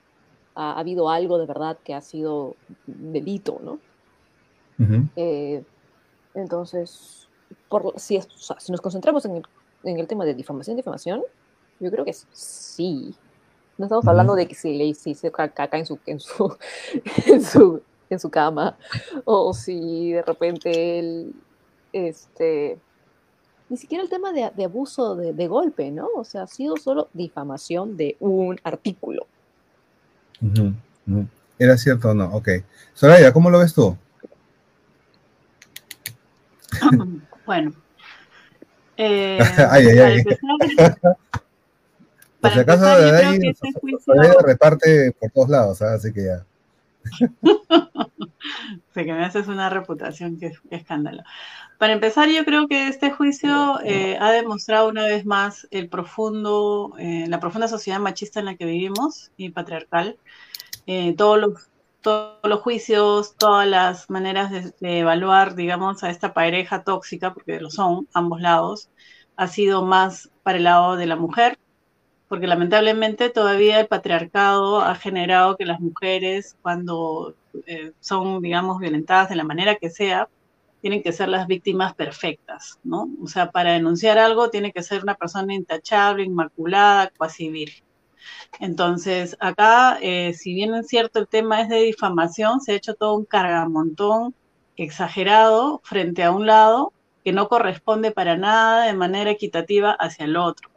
ha, ha habido algo de verdad que ha sido delito, ¿no? Eh, entonces, por, si, es- o sea, si nos concentramos en el, en el tema de difamación, difamación, yo creo que sí. No estamos hablando de que si le hiciste ca- caca en su, en su, en su, en su cama, o si de repente él, este, ni siquiera el tema de, de abuso de, de golpe, ¿no? O sea, ha sido solo difamación de un artículo. Ujú, ujú. ¿Era cierto o no? Ok. Soraya, ¿cómo lo ves tú? Bueno. Eh, Ay, ay, para ay. empezar, Por si acaso, empezar, yo de creo ahí que este juicio, Soraya reparte por todos lados, así que ya. sé que me haces una reputación que, que escándalo. Para empezar, yo creo que este juicio eh, ha demostrado una vez más el profundo, eh, la profunda sociedad machista en la que vivimos y patriarcal. Eh, todos los todos los juicios, todas las maneras de, de evaluar, digamos, a esta pareja tóxica, porque lo son, ambos lados, ha sido más para el lado de la mujer, porque lamentablemente todavía el patriarcado ha generado que las mujeres cuando eh, son, digamos, violentadas de la manera que sea, tienen que ser las víctimas perfectas, ¿no? O sea, para denunciar algo tiene que ser una persona intachable, inmaculada, cuasi virgen. Entonces, acá, eh, si bien es cierto el tema es de difamación, se ha hecho todo un cargamontón exagerado frente a un lado que no corresponde para nada de manera equitativa hacia el otro.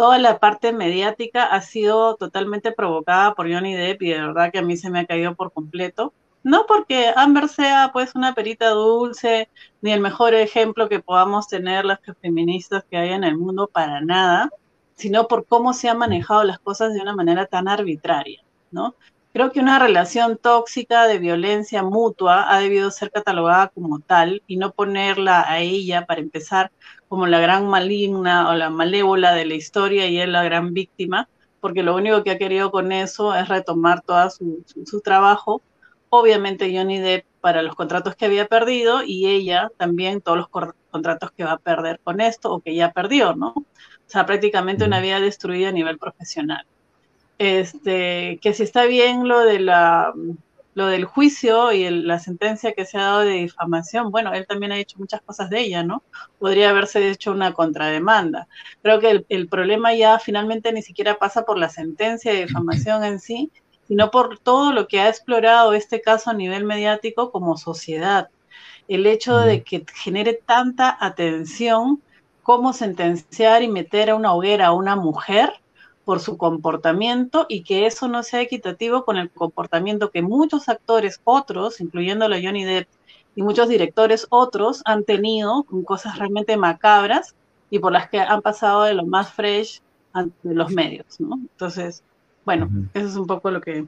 Toda la parte mediática ha sido totalmente provocada por Johnny Depp y de verdad que a mí se me ha caído por completo. No porque Amber sea pues una perita dulce, ni el mejor ejemplo que podamos tener las feministas que hay en el mundo, para nada, sino por cómo se han manejado las cosas de una manera tan arbitraria, ¿no? Creo que una relación tóxica de violencia mutua ha debido ser catalogada como tal y no ponerla a ella, para empezar, como la gran maligna o la malévola de la historia y él la gran víctima, porque lo único que ha querido con eso es retomar todo su, su, trabajo. Obviamente Johnny Depp para los contratos que había perdido y ella también todos los contratos que va a perder con esto o que ya perdió, ¿no? O sea, prácticamente una vida destruida a nivel profesional este, que si está bien lo de la lo del juicio y la sentencia que se ha dado de difamación, bueno, él también ha hecho muchas cosas de ella, ¿no? Podría haberse hecho una contrademanda. Creo que el, problema ya finalmente ni siquiera pasa por la sentencia de difamación en sí, sino por todo lo que ha explorado este caso a nivel mediático como sociedad. El hecho de que genere tanta atención cómo sentenciar y meter a una hoguera a una mujer por su comportamiento y que eso no sea equitativo con el comportamiento que muchos actores otros, incluyendo a Johnny Depp y muchos directores otros, han tenido con cosas realmente macabras y por las que han pasado de lo más fresh ante los medios, ¿no? Entonces, bueno, eso es un poco lo que,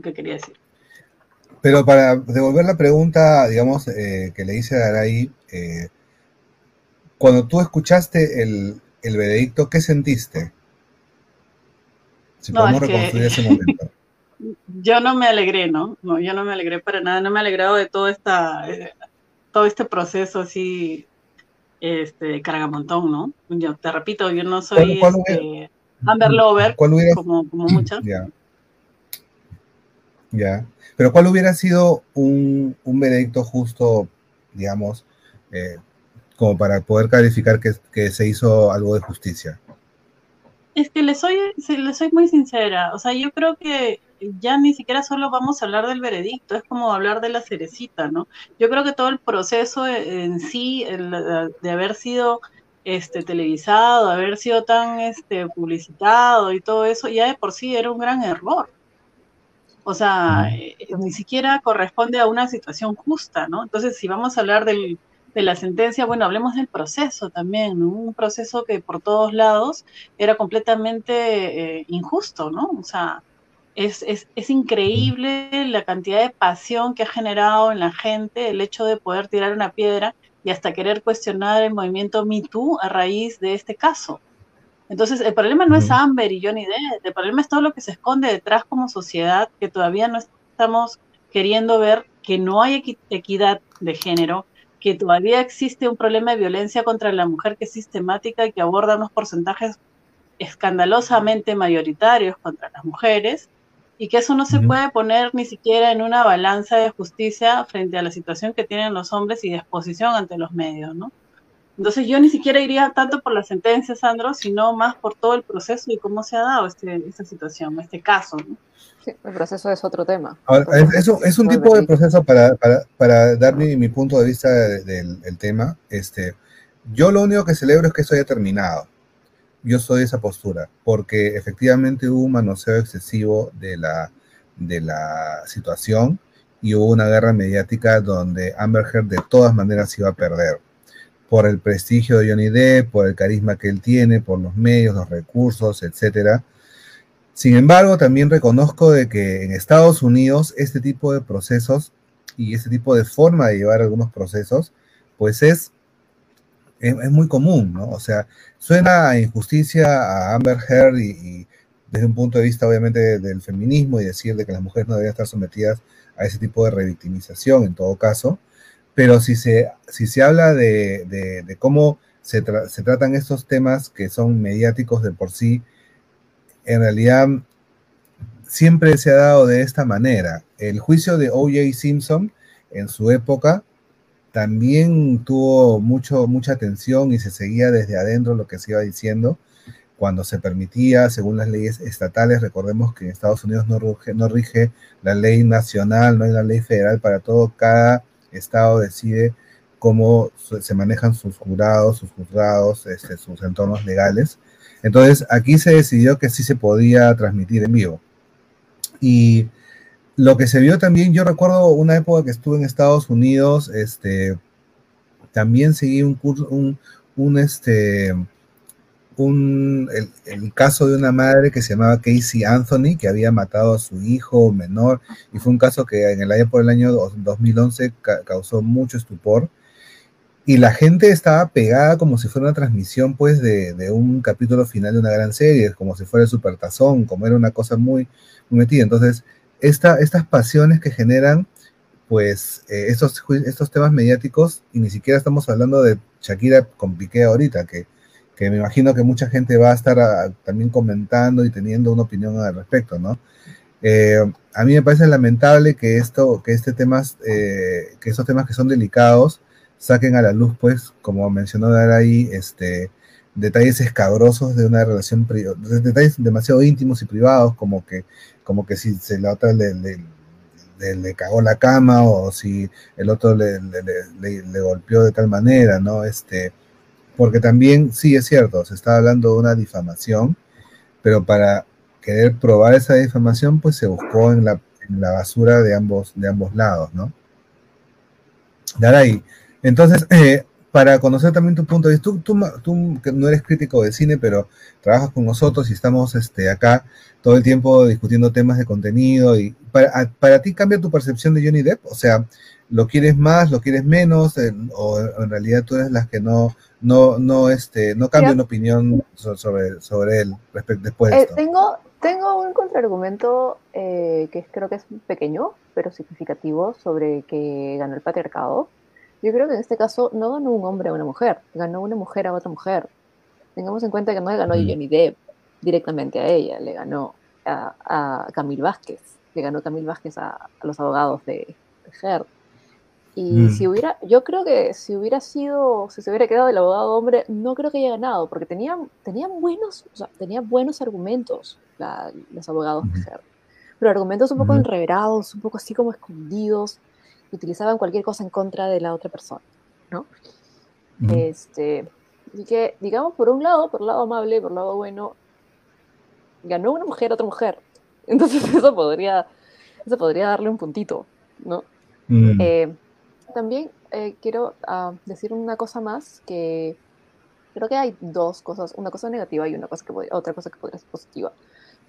quería decir. Pero para devolver la pregunta, digamos, eh, que le hice a Araí, eh, cuando tú escuchaste el, el veredicto, ¿qué sentiste? No, ese momento. Yo no me alegré, ¿no? No, yo no me alegré para nada, no me he alegrado de todo esta, eh, todo este proceso así, este, cargamontón, ¿no? Yo te repito, yo no soy este, Amber Lover, como, como muchas. Ya. Ya. Pero ¿cuál hubiera sido un, un veredicto justo, digamos, eh, como para poder calificar que, que se hizo algo de justicia? Es que le soy, le soy muy sincera, o sea, yo creo que ya ni siquiera solo vamos a hablar del veredicto, es como hablar de la cerecita, ¿no? Yo creo que todo el proceso en sí, de haber sido este, televisado, haber sido tan este, publicitado y todo eso, ya de por sí era un gran error. O sea, eh, ni siquiera corresponde a una situación justa, ¿no? Entonces, si vamos a hablar del, de la sentencia, bueno, hablemos del proceso también, un proceso que por todos lados era completamente eh, injusto, ¿no? O sea, es, es, es, increíble la cantidad de pasión que ha generado en la gente el hecho de poder tirar una piedra y hasta querer cuestionar el movimiento Me Too a raíz de este caso. Entonces, el problema no es Amber y Johnny Depp, el problema es todo lo que se esconde detrás como sociedad, que todavía no estamos queriendo ver que no hay equidad de género, que todavía existe un problema de violencia contra la mujer que es sistemática y que aborda unos porcentajes escandalosamente mayoritarios contra las mujeres y que eso no se puede poner ni siquiera en una balanza de justicia frente a la situación que tienen los hombres y de exposición ante los medios, ¿no? Entonces yo ni siquiera iría tanto por la sentencia, Sandro, sino más por todo el proceso y cómo se ha dado este, esta situación, este caso. Sí, el proceso es otro tema. es, un tipo de proceso para, para, dar mi, punto de vista del, tema. Este, yo lo único que celebro es que eso haya terminado. Yo soy de esa postura, porque efectivamente hubo un manoseo excesivo de la, de la situación y hubo una guerra mediática donde Amber Heard de todas maneras iba a perder por el prestigio de Johnny Depp, por el carisma que él tiene, por los medios, los recursos, etc. Sin embargo, también reconozco de que en Estados Unidos este tipo de procesos y este tipo de forma de llevar algunos procesos, pues es, es, muy común, ¿no? O sea, suena a injusticia a Amber Heard y, desde un punto de vista obviamente del feminismo y decir de que las mujeres no deberían estar sometidas a ese tipo de revictimización en todo caso, pero si se, si se habla de, cómo se, tratan estos temas que son mediáticos de por sí, en realidad siempre se ha dado de esta manera. El juicio de O.J. Simpson en su época también tuvo mucho, mucha atención y se seguía desde adentro lo que se iba diciendo cuando se permitía, según las leyes estatales, recordemos que en Estados Unidos no rige, no rige la ley nacional, no hay una ley federal para todo, cada estado decide cómo se manejan sus jurados, sus juzgados, este, sus entornos legales. Entonces, aquí se decidió que sí se podía transmitir en vivo. Y lo que se vio también, yo recuerdo una época que estuve en Estados Unidos, este, también seguí un curso, un, este, un, el, caso de una madre que se llamaba Casey Anthony, que había matado a su hijo menor, y fue un caso que en el año por el año 2011 causó mucho estupor. Y la gente estaba pegada como si fuera una transmisión, pues, de, de, un capítulo final de una gran serie, como si fuera el Supertazón, como era una cosa muy, metida. Entonces, esta, estas pasiones que generan, pues, eh, estos, estos temas mediáticos, y ni siquiera estamos hablando de Shakira con Piqué ahorita, que que me imagino que mucha gente va a estar ah, también comentando y teniendo una opinión al respecto, ¿no? Eh, a mí me parece lamentable que esto, que este temas, eh, que estos temas que son delicados saquen a la luz, pues, como mencionó ahí, este, detalles escabrosos de una relación, detalles demasiado íntimos y privados, como que, como que si la otra le, le, cagó la cama o si el otro le, golpeó de tal manera, ¿no? Este, porque también, sí, es cierto, se está hablando de una difamación, pero para querer probar esa difamación, pues se buscó en la, basura de ambos, de ambos lados, ¿no? Daray, entonces, eh, para conocer también tu punto de vista, tú, tú, tú, que no eres crítico de cine, pero trabajas con nosotros y estamos este, acá todo el tiempo discutiendo temas de contenido, y para, para ti cambia tu percepción de Johnny Depp, o sea, ¿lo quieres más, lo quieres menos, o en realidad tú eres las que no no, no, este, no cambien opinión sobre, sobre él respecto después de eh, tengo, tengo un contraargumento eh, que creo que es pequeño, pero significativo, sobre que ganó el patriarcado. Yo creo que en este caso no ganó un hombre a una mujer, ganó una mujer a otra mujer. Tengamos en cuenta que no le ganó a mm. Johnny Depp directamente a ella, le ganó a, a Camil Vázquez, le ganó Camil Vázquez a, los abogados de, de y mm. si hubiera, yo creo que si hubiera sido, si se hubiera quedado el abogado hombre, no creo que haya ganado, porque tenían, tenían buenos, o sea, tenían buenos argumentos los abogados de Pero argumentos un poco enrebrados, un poco así como escondidos, utilizaban cualquier cosa en contra de la otra persona, ¿no? Este, y que, digamos, por un lado, por el lado amable, por el lado bueno, ganó una mujer a otra mujer. Entonces eso podría, eso podría darle un puntito, ¿no? Eh, también eh, quiero ah, decir una cosa más, que creo que hay dos cosas, una cosa negativa y una cosa que otra cosa que podría ser positiva.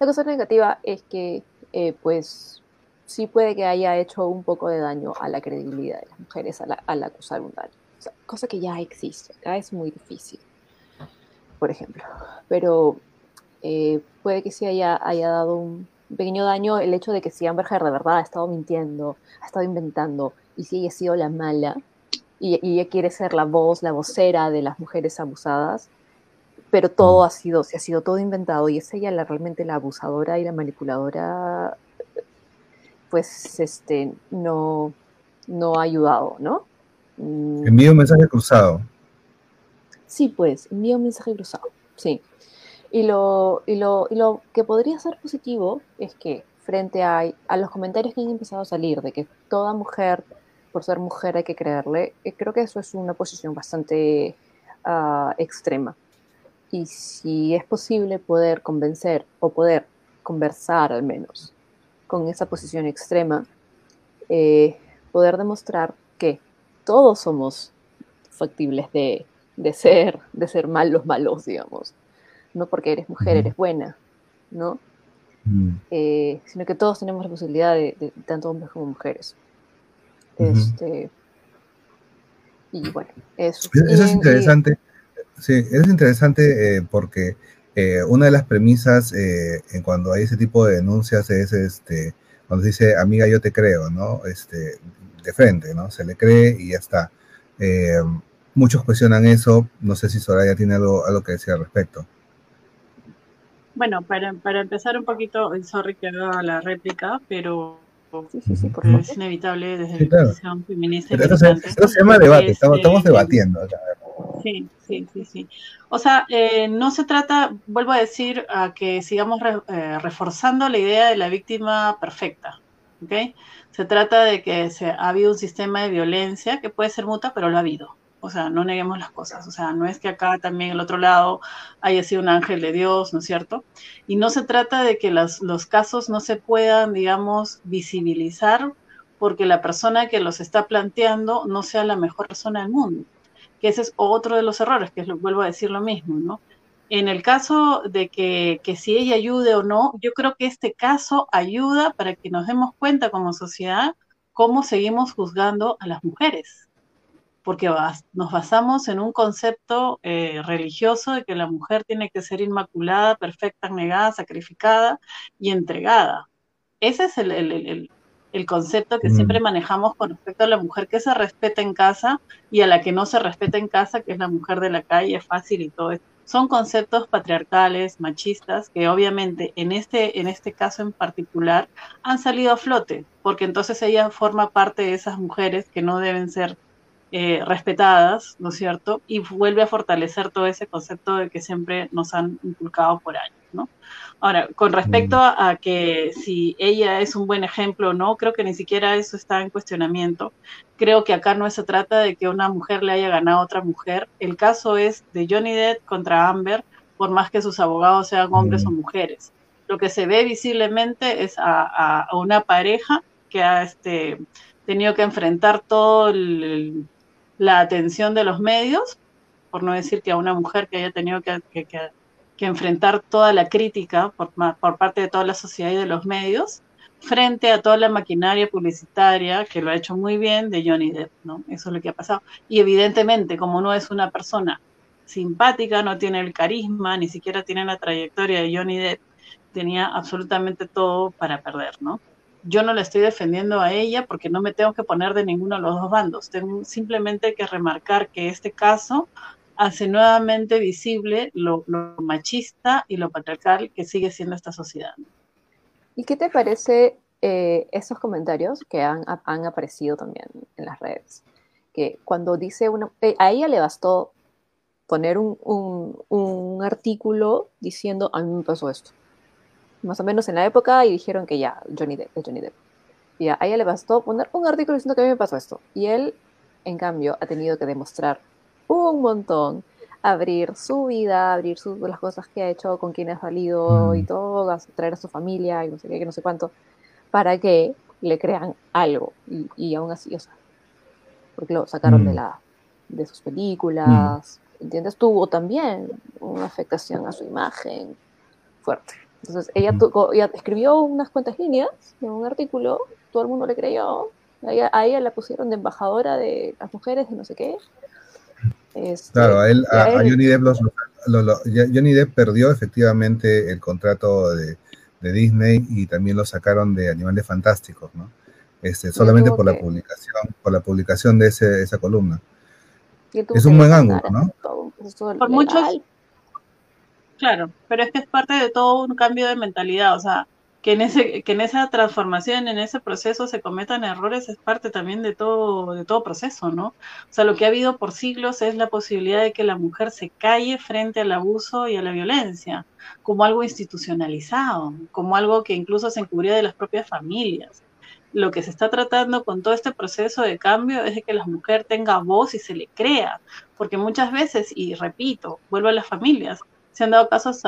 La cosa negativa es que, eh, pues, sí puede que haya hecho un poco de daño a la credibilidad de las mujeres al, acusar un daño. cosa que ya existe, es muy difícil, por ejemplo. Pero eh, puede que sí haya, haya dado un pequeño daño el hecho de que si Amber Heard de verdad ha estado mintiendo, ha estado inventando, y si ella ha sido la mala y, ella quiere ser la voz, la vocera de las mujeres abusadas, pero todo ha sido, se ha sido todo inventado y es ella la, realmente la abusadora y la manipuladora, pues este, no, no ha ayudado, ¿no? Mm. Envío un mensaje cruzado. Sí, pues, envío un mensaje cruzado, sí. Y lo, y lo, y lo que podría ser positivo es que frente a, a los comentarios que han empezado a salir de que toda mujer por ser mujer hay que creerle, eh, creo que eso es una posición bastante ah, extrema. Y si es posible poder convencer o poder conversar al menos con esa posición extrema, eh, poder demostrar que todos somos factibles de, ser, de ser malos, malos, digamos. No porque eres mujer, eres buena, ¿no? Eh, sino que todos tenemos la posibilidad de tanto hombres como mujeres. Este, y bueno, eso. es interesante. Sí, es interesante eh, porque eh, una de las premisas eh, en cuando hay ese tipo de denuncias es este cuando se dice amiga yo te creo, ¿no? Este, de frente, ¿no? Se le cree y ya está. muchos cuestionan eso. No sé si Soraya tiene algo, algo que decir al respecto. Bueno, para, para empezar un poquito, eh, sorry que haga la réplica, pero Sí, sí, sí, por es inevitable desde Sí, la posición feminista. Pero Esto se, llama debate, estamos, Este, estamos debatiendo. acá. Sí, sí, sí. O sea, eh, no se trata, vuelvo a decir, a que sigamos eh, reforzando la idea de la víctima perfecta, ¿ok? Se trata de que ha habido un sistema de violencia que puede ser mutua, pero lo ha habido. O sea, no neguemos las cosas. O sea, no es que acá también el otro lado haya sido un ángel de Dios, ¿no es cierto? Y no se trata de que los casos no se puedan, digamos, visibilizar porque la persona que los está planteando no sea la mejor persona del mundo que ese es otro de los errores, que es vuelvo a decir lo mismo, ¿no? En el caso de que, que si ella ayude o no, yo creo que este caso ayuda para que nos demos cuenta como sociedad cómo seguimos juzgando a las mujeres, porque bas- nos basamos en un concepto eh, religioso de que la mujer tiene que ser inmaculada, perfecta, negada, sacrificada y entregada. Ese es el, el- el- el- concepto que Mm. siempre manejamos con respecto a la mujer que se respeta en casa y a la que no se respeta en casa, que es la mujer de la calle, fácil y todo eso. Son conceptos patriarcales, machistas, que obviamente en este, en este caso en particular han salido a flote, porque entonces ella forma parte de esas mujeres que no deben ser eh, respetadas, ¿no es cierto? Y vuelve a fortalecer todo ese concepto de que siempre nos han inculcado por años, ¿no? Ahora, con respecto a, a que si ella es un buen ejemplo o no, creo que ni siquiera eso está en cuestionamiento. Creo que acá no se trata de que una mujer le haya ganado a otra mujer. El caso es de Johnny Depp contra Amber, por más que sus abogados sean hombres o mujeres. Lo que se ve visiblemente es a, a- a una pareja que ha este, tenido que enfrentar el- la atención de los medios, por no decir que a una mujer que haya tenido que, que- que- que enfrentar toda la crítica por, parte de toda la sociedad y de los medios, frente a toda la maquinaria publicitaria que lo ha hecho muy bien de Johnny Depp, ¿no? Eso es lo que ha pasado. Y evidentemente, como no es una persona simpática, no tiene el carisma, ni siquiera tiene la trayectoria de Johnny Depp, tenía absolutamente todo para perder, ¿no? Yo no la estoy defendiendo a ella porque no me tengo que poner de ninguno de los dos bandos. Tengo simplemente que remarcar que este caso hace nuevamente visible lo, lo machista y lo patriarcal que sigue siendo esta sociedad. ¿Y qué te parece eh, esos comentarios que han, han aparecido también en las redes? Que cuando dice una... eh, a ella le bastó poner un, un- un artículo diciendo, a mí me pasó esto. Más o menos en la época y dijeron que ya, Johnny Depp, es Johnny Depp. Y a ella le bastó poner un artículo diciendo que a mí me pasó esto. Y él, en cambio, ha tenido que demostrar un montón, abrir su vida, abrir sus, las cosas que ha hecho, con quién ha salido y todo, traer a su familia y no sé qué, que no sé cuánto, para que le crean algo. Y, y aún así, o sea, porque lo sacaron de, Mm. la, de sus películas, ¿entiendes? Tuvo también una afectación a su imagen fuerte. Entonces, ella, tuvo- ella escribió unas cuantas líneas de un artículo, todo el mundo le creyó, a ella, a ella la pusieron de embajadora de las mujeres, de no sé qué. Este, Claro, a, él, a, Johnny, Depp los- lo- Johnny Depp perdió efectivamente el contrato de, de Disney y también lo sacaron de Animales Fantásticos, ¿no? Este, solamente por la publicación, por la publicación de ese- esa columna. Es un buen ángulo, ¿no? todo Por muchos, Claro, pero es que es parte de todo un cambio de mentalidad, o sea, que en ese, que en esa transformación, en ese proceso se cometan errores es parte también de todo, de todo proceso, ¿no? O sea, lo que ha habido por siglos es la posibilidad de que la mujer se calle frente al abuso y a la violencia, como algo institucionalizado, como algo que incluso se encubría de las propias familias. Lo que se está tratando con todo este proceso de cambio es de que la mujer tenga voz y se le crea, porque muchas veces, y repito, vuelvo a las familias, se han dado casos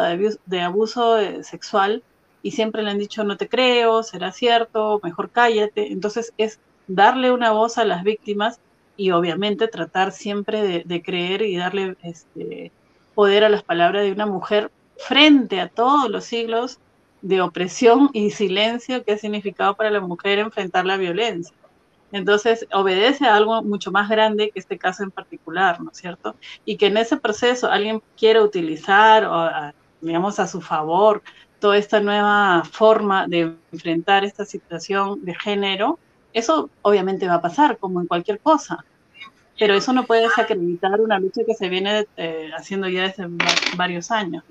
de abuso, eh, sexual y siempre le han dicho no te creo, será cierto, mejor cállate. Entonces es darle una voz a las víctimas y obviamente tratar siempre de, de creer y darle este, poder a las palabras de una mujer frente a todos los siglos de opresión y silencio que ha significado para la mujer enfrentar la violencia. Entonces, obedece a algo mucho más grande que este caso en particular, ¿no es cierto? Y que en ese proceso alguien quiera utilizar, o, digamos, a su favor toda esta nueva forma de enfrentar esta situación de género, eso obviamente va a pasar, como en cualquier cosa. Pero eso no puede desacreditar una lucha que se viene eh, haciendo ya desde va- varios años.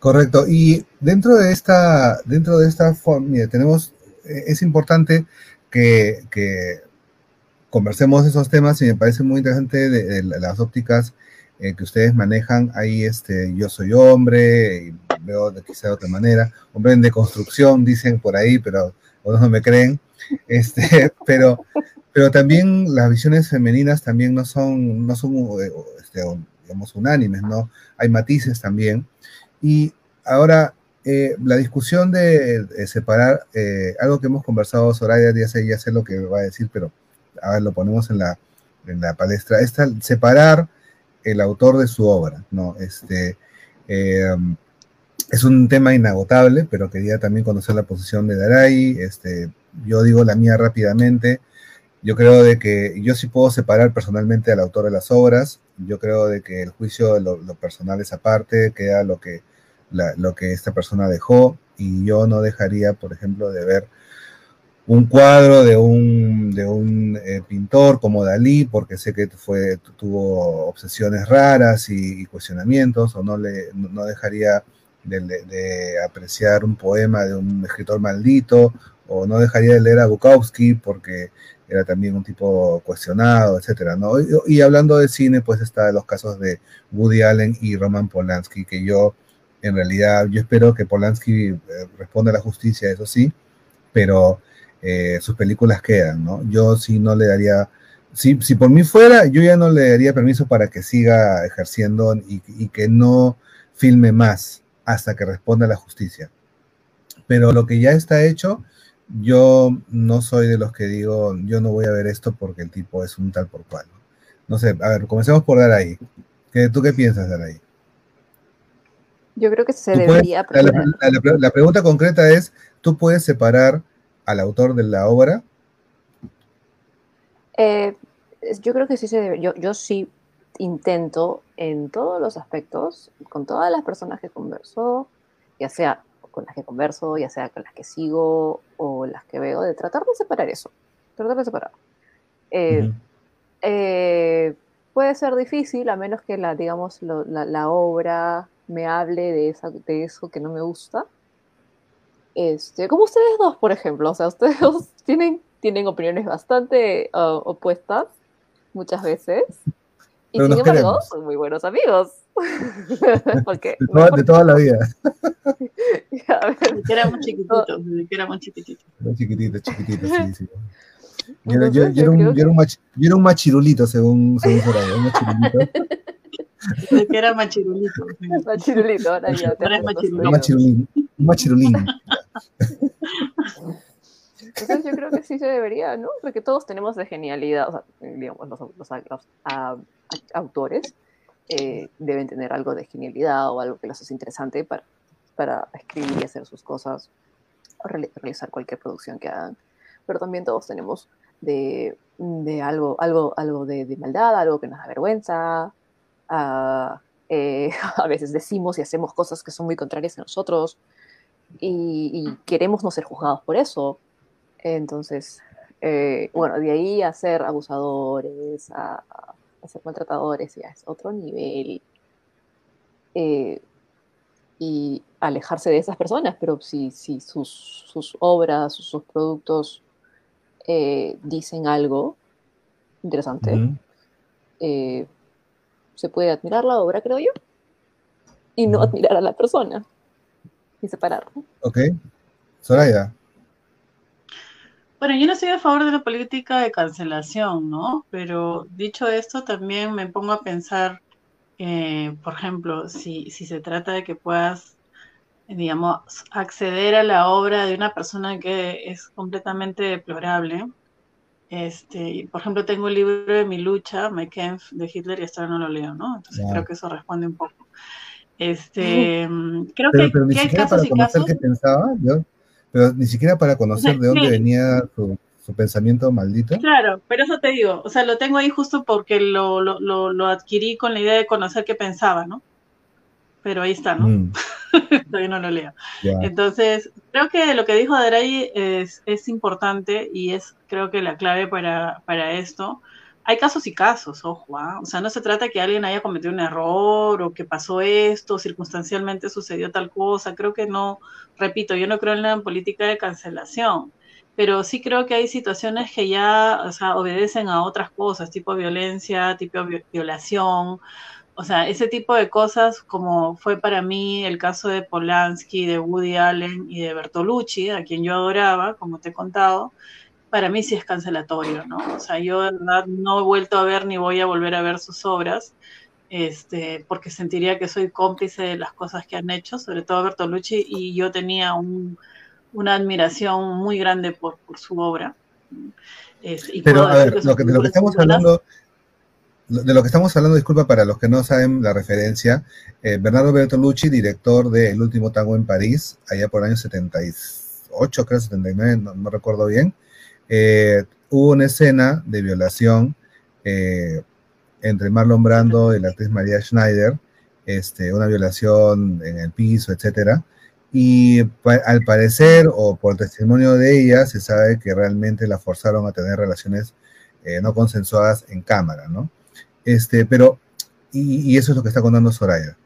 Correcto. Y dentro de esta, dentro de esta forma, tenemos, eh, es importante que, conversemos esos temas y me parece muy interesante de las ópticas que ustedes manejan. Ahí este, yo soy hombre, y veo de quizá de otra manera, hombre de construcción, dicen por ahí, pero otros no me creen. Este, pero, pero también las visiones femeninas también no son, no son eh, este, digamos, unánimes, ¿no? Hay matices también. Y ahora, eh, la discusión de, de separar, eh, algo que hemos conversado, Soraya, ya sé, ya sé lo que va a decir, pero a ver, lo ponemos en la, en la palestra. Esta, separar el autor de su obra, ¿no? Este, eh, es un tema inagotable, pero quería también conocer la posición de Daray. Este, yo digo la mía rápidamente. Yo creo de que yo sí puedo separar personalmente al autor de las obras. Yo creo de que el juicio lo, lo personal es aparte, queda lo que, la, lo que esta persona dejó y yo no dejaría, por ejemplo, de ver un cuadro de un, de un eh, pintor como Dalí, porque sé que fue, tuvo obsesiones raras y, cuestionamientos, o no, le, no dejaría de, de, apreciar un poema de un escritor maldito, o no dejaría de leer a Bukowski porque era también un tipo cuestionado, etcétera, ¿no? Y, y hablando de cine, pues está los casos de Woody Allen y Roman Polanski, que yo, en realidad, yo espero que Polanski eh, responda a la justicia, eso sí, pero eh, sus películas quedan, ¿no? Yo sí no le daría, si, si por mí fuera, yo ya no le daría permiso para que siga ejerciendo y, y que no filme más hasta que responda a la justicia. Pero lo que ya está hecho, yo no soy de los que digo, yo no voy a ver esto porque el tipo es un tal por cual. No, no sé, a ver, comencemos por dar ahí. ¿Tú qué piensas, Daray? Yo creo que se debería... Puedes, la, la, la, la, pregunta concreta es, ¿tú puedes separar al autor de la obra? Eh, yo creo que sí se debe. Yo, yo sí intento en todos los aspectos, con todas las personas que converso, ya sea con las que converso, ya sea con las que sigo o las que veo, de tratar de separar eso. Tratar de separar. Eh, uh -huh. eh, puede ser difícil, a menos que la, digamos, lo, la, la, obra me hable de, esa, de eso que no me gusta. Este, como ustedes dos, por ejemplo, o sea, ustedes dos tienen, tienen opiniones bastante uh, opuestas muchas veces. Y Pero sin embargo, queremos. son muy buenos amigos. Porque, de, toda, de toda la vida. Desde que éramos chiquititos, desde que éramos chiquititos. Chiquitito, chiquitito, sí, sí. Yo, Entonces, yo, yo, era un, yo, era un mach, yo era un machirulito, según, según Soraya, un machirulito. Desde que era machirulito. Machirulito, ahora ya. Ahora es machirulito. Un machirulín. Un machirulín. Entonces yo creo que sí se debería, ¿no? Porque todos tenemos de genialidad, o sea, digamos, los, los, los uh, autores eh, deben tener algo de genialidad o algo que les hace interesante para, para escribir y hacer sus cosas, o realizar cualquier producción que hagan. Pero también todos tenemos de, de algo, algo, algo de, de, maldad, algo que nos da vergüenza. Uh, eh, a veces decimos y hacemos cosas que son muy contrarias a nosotros y, y queremos no ser juzgados por eso. Entonces, eh, bueno, de ahí a ser abusadores, a, a, ser maltratadores, ya es otro nivel. Eh, y alejarse de esas personas, pero si, si sus, sus obras, sus productos eh, dicen algo interesante, -huh. se puede admirar la obra, creo yo, y no admirar a la persona, y separar. Ok. Soraya. Bueno, yo no estoy a favor de la política de cancelación, ¿no? Pero dicho esto, también me pongo a pensar, eh, por ejemplo, si, si se trata de que puedas, digamos, acceder a la obra de una persona que es completamente deplorable. Este, por ejemplo, tengo el libro de mi lucha, My Kampf, de Hitler, y hasta ahora no lo leo, ¿no? Entonces yeah. creo que eso responde un poco. Este, uh, creo pero, que, pero que hay casos y casos. que pensaba, yo pero ni siquiera para conocer de dónde sí. venía su, su, pensamiento maldito. Claro, pero eso te digo, o sea, lo tengo ahí justo porque lo, lo, lo, lo adquirí con la idea de conocer qué pensaba, ¿no? Pero ahí está, ¿no? Mm. Todavía no lo leo. Yeah. Entonces, creo que lo que dijo Adray es, es importante y es, creo que la clave para, para esto, hay casos y casos, ojo, ¿ah? o sea, no se trata que alguien haya cometido un error o que pasó esto, circunstancialmente sucedió tal cosa, creo que no, repito, yo no creo en la política de cancelación, pero sí creo que hay situaciones que ya, o sea, obedecen a otras cosas, tipo violencia, tipo violación, o sea, ese tipo de cosas, como fue para mí el caso de Polanski, de Woody Allen y de Bertolucci, a quien yo adoraba, como te he contado, para mí sí es cancelatorio, ¿no? O sea, yo verdad no he vuelto a ver ni voy a volver a ver sus obras, este, porque sentiría que soy cómplice de las cosas que han hecho, sobre todo Bertolucci, y yo tenía una admiración muy grande por, su obra. Pero a ver, lo que, de lo que estamos hablando, de lo que estamos hablando, disculpa para los que no saben la referencia, eh, Bernardo Bertolucci, director de El último tango en París, allá por el año 78, creo 79, no, no recuerdo bien, eh, hubo una escena de violación eh, entre Marlon Brando y la actriz María Schneider, este, una violación en el piso, etcétera. Y al parecer, o por testimonio de ella, se sabe que realmente la forzaron a tener relaciones eh, no consensuadas en cámara, ¿no? Este, pero, y, y, eso es lo que está contando Soraya.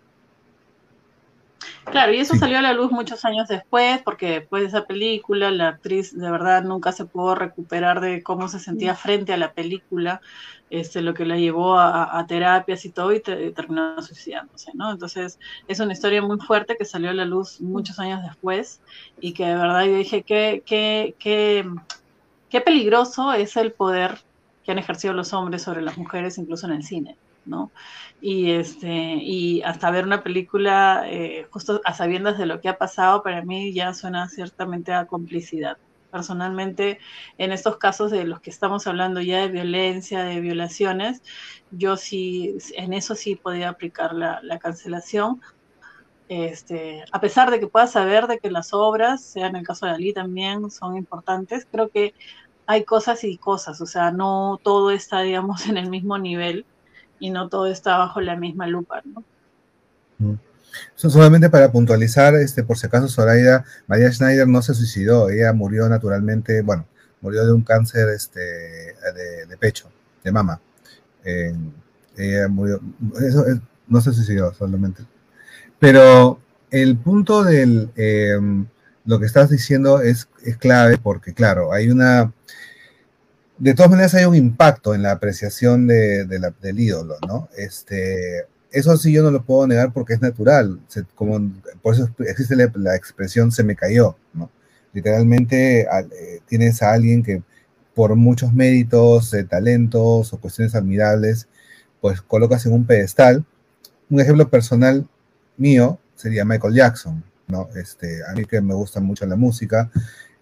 Claro, y eso salió a la luz muchos años después, porque después de esa película, la actriz de verdad nunca se pudo recuperar de cómo se sentía frente a la película, este, lo que la llevó a, terapias y todo, y, terminó suicidándose, ¿no? Entonces, es una historia muy fuerte que salió a la luz muchos años después, y que de verdad yo dije, qué, qué, qué, qué peligroso es el poder que han ejercido los hombres sobre las mujeres, incluso en el cine. ¿No? Y, este, y hasta ver una película eh, justo a sabiendas de lo que ha pasado, para mí ya suena ciertamente a complicidad. Personalmente, en estos casos de los que estamos hablando ya de violencia, de violaciones, yo sí, en eso sí podía aplicar la, cancelación, este, a pesar de que pueda saber de que las obras, sea en el caso de Ali también, son importantes, creo que hay cosas y cosas, o sea, no todo está, digamos, en el mismo nivel y no todo está bajo la misma lupa, ¿no? Solamente para puntualizar, este, por si acaso Zoraida, María Schneider no se suicidó, ella murió naturalmente, bueno, murió de un cáncer este, de, pecho, de mama. ella murió, eso no se suicidó solamente. Pero el punto del, em, lo que estás diciendo es, es clave porque, claro, hay una, de todas maneras hay un impacto en la apreciación de, del ídolo, ¿no? Este, eso sí yo no lo puedo negar porque es natural, como, por eso existe la, expresión se me cayó, ¿no? Literalmente eh, tienes a alguien que por muchos méritos, talentos o cuestiones admirables, pues colocas en un pedestal. Un ejemplo personal mío sería Michael Jackson, ¿no? Este, a mí que me gusta mucho la música,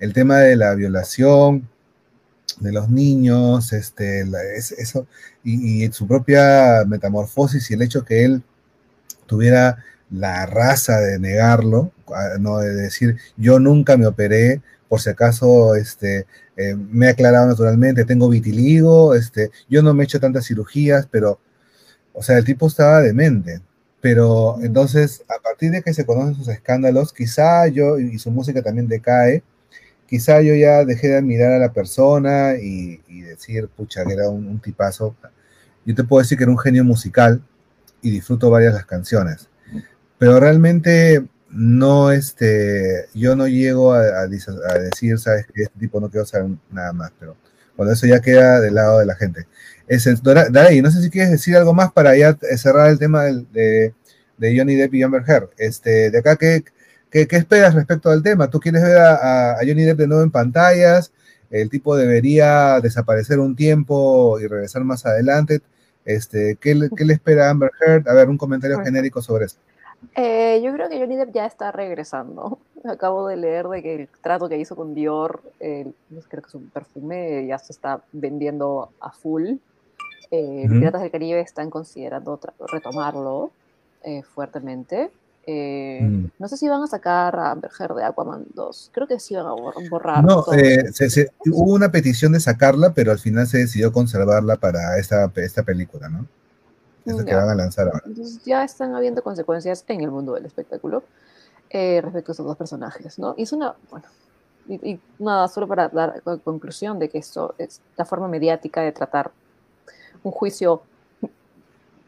el tema de la violación, de los niños, este, eso, y, su propia metamorfosis y el hecho que él tuviera la raza de negarlo, no de decir yo nunca me operé, por si acaso este, eh, me he aclarado naturalmente, tengo vitiligo, este, yo no me he hecho tantas cirugías, pero, o sea, el tipo estaba demente. Pero entonces, a partir de que se conocen sus escándalos, quizá yo y su música también decae, quizá yo ya dejé de admirar a la persona y, decir, pucha, que era un, tipazo. Yo te puedo decir que era un genio musical y disfruto varias las canciones. Pero realmente no, este, yo no llego a, decir, sabes que este tipo no quiero saber nada más, pero cuando eso ya queda del lado de la gente. Es, no sé si quieres decir algo más para ya cerrar el tema de, de Johnny Depp y Amber Heard. Este, de acá, ¿qué, ¿Qué, esperas respecto al tema? ¿Tú quieres ver a, Johnny Depp de nuevo en pantallas? ¿El tipo debería desaparecer un tiempo y regresar más adelante? Este, ¿qué, le espera a Amber Heard? A ver, un comentario genérico sobre eso. Eh, yo creo que Johnny Depp ya está regresando. Acabo de leer de que el trato que hizo con Dior, creo que es un perfume, ya se está vendiendo a full. Eh, Piratas del Caribe están considerando retomarlo eh, fuertemente. Eh, mm. No sé si van a sacar a Amber Heard de Aquaman 2. Creo que sí van a borrar. No, eh, hubo una petición de sacarla, pero al final se decidió conservarla para esta, esta película, ¿no? Esa que van a lanzar ahora. Entonces ya están habiendo consecuencias en el mundo del espectáculo eh, respecto a estos dos personajes, ¿no? Y es una, bueno, y, y, nada, solo para dar conclusión de que esto es la forma mediática de tratar un juicio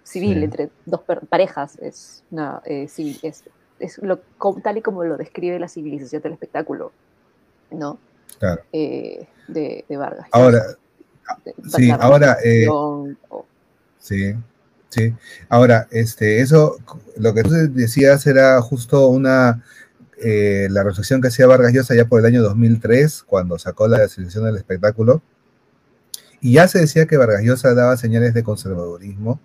civil Sí. entre dos parejas, es, una, eh, sí, es, es lo, tal y como lo describe la civilización del espectáculo, ¿no? Claro. Eh, de, de Vargas. Ahora, De- sí, ahora, eh, o- Sí, sí. Ahora, este, eso, lo que tú decías era justo una, eh, la reflexión que hacía Vargas Llosa ya por el año 2003, cuando sacó la decisión del espectáculo. Y ya se decía que Vargas Llosa daba señales de conservadurismo,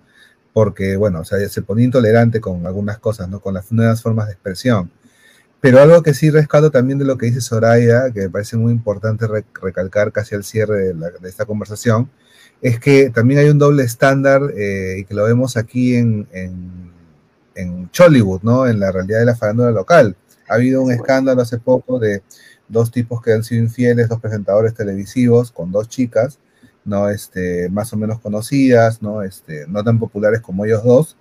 porque, bueno, o sea, se ponía intolerante con algunas cosas, ¿no? Con las nuevas formas de expresión. Pero algo que sí rescato también de lo que dice Soraya, que me parece muy importante re- recalcar casi al cierre de, la- de esta conversación, es que también hay un doble estándar eh, y que lo vemos aquí en, en, en Chollywood, ¿no? En la realidad de la farándula local. Ha habido un escándalo hace poco de dos tipos que han sido infieles, dos presentadores televisivos con dos chicas, ¿no? Este, más o menos conocidas, ¿no? Este, no tan populares como ellos dos.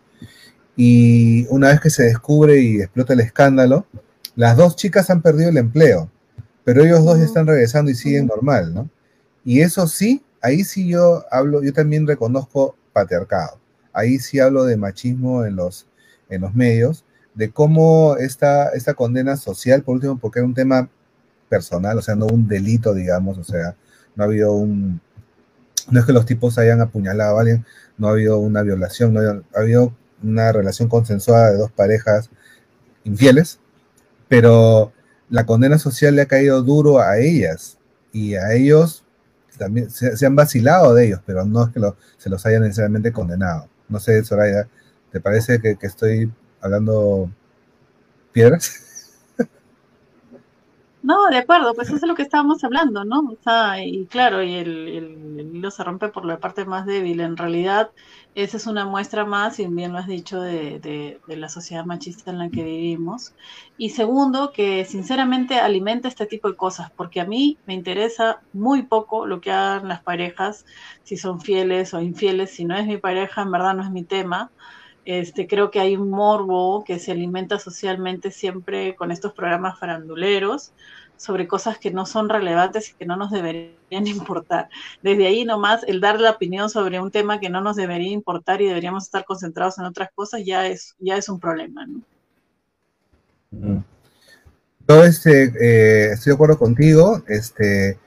Y una vez que se descubre y explota el escándalo, las dos chicas han perdido el empleo, pero ellos dos ya están regresando y siguen normal, ¿no? Y eso sí, ahí sí yo hablo, yo también reconozco patriarcado. Ahí sí hablo de machismo en los, en los medios, de cómo esta, esta condena social, por último, porque era un tema personal, o sea, no un delito, digamos, o sea, no ha habido un, no es que los tipos hayan apuñalado a alguien, no ha habido una violación, no ha, ha habido una relación consensuada de dos parejas infieles, pero la condena social le ha caído duro a ellas y a ellos también se, han vacilado de ellos, pero no es que lo- se los hayan necesariamente condenado. No sé, Soraya, ¿te parece que estoy hablando piedras? No, de acuerdo, pues eso es lo que estábamos hablando, ¿no? O sea, y claro, y el, el- hilo se rompe por la parte más débil. En realidad, esa es una muestra más, y bien lo has dicho, de, de- de la sociedad machista en la que vivimos. Y segundo, que sinceramente alimenta este tipo de cosas, porque a mí me interesa muy poco lo que hagan las parejas, si son fieles o infieles. Si no es mi pareja, en verdad no es mi tema. Este, creo que hay un morbo que se alimenta socialmente siempre con estos programas faranduleros sobre cosas que no son relevantes y que no nos deberían importar. Desde ahí nomás el dar la opinión sobre un tema que no nos debería importar y deberíamos estar concentrados en otras cosas ya es, ya es un problema, ¿no? Yo este, eh, estoy de acuerdo contigo. Este,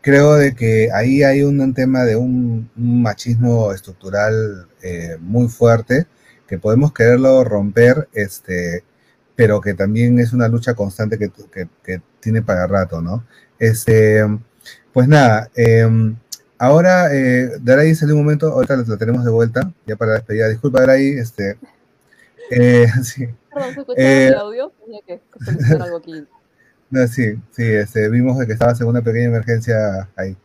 creo de que ahí hay un tema de un, machismo estructural eh, muy fuerte que podemos quererlo romper, este, pero que también es una lucha constante que, que- que tiene para rato, ¿no? Este, pues nada, eh, ahora eh, Daray salió un momento, ahorita la, tenemos de vuelta, ya para la despedida. Disculpa, Daray, este, eh, sí. Perdón, ¿se escuchaba Eh, el audio? Que algo aquí. No, sí, sí, este, vimos que estabas en una pequeña emergencia ahí.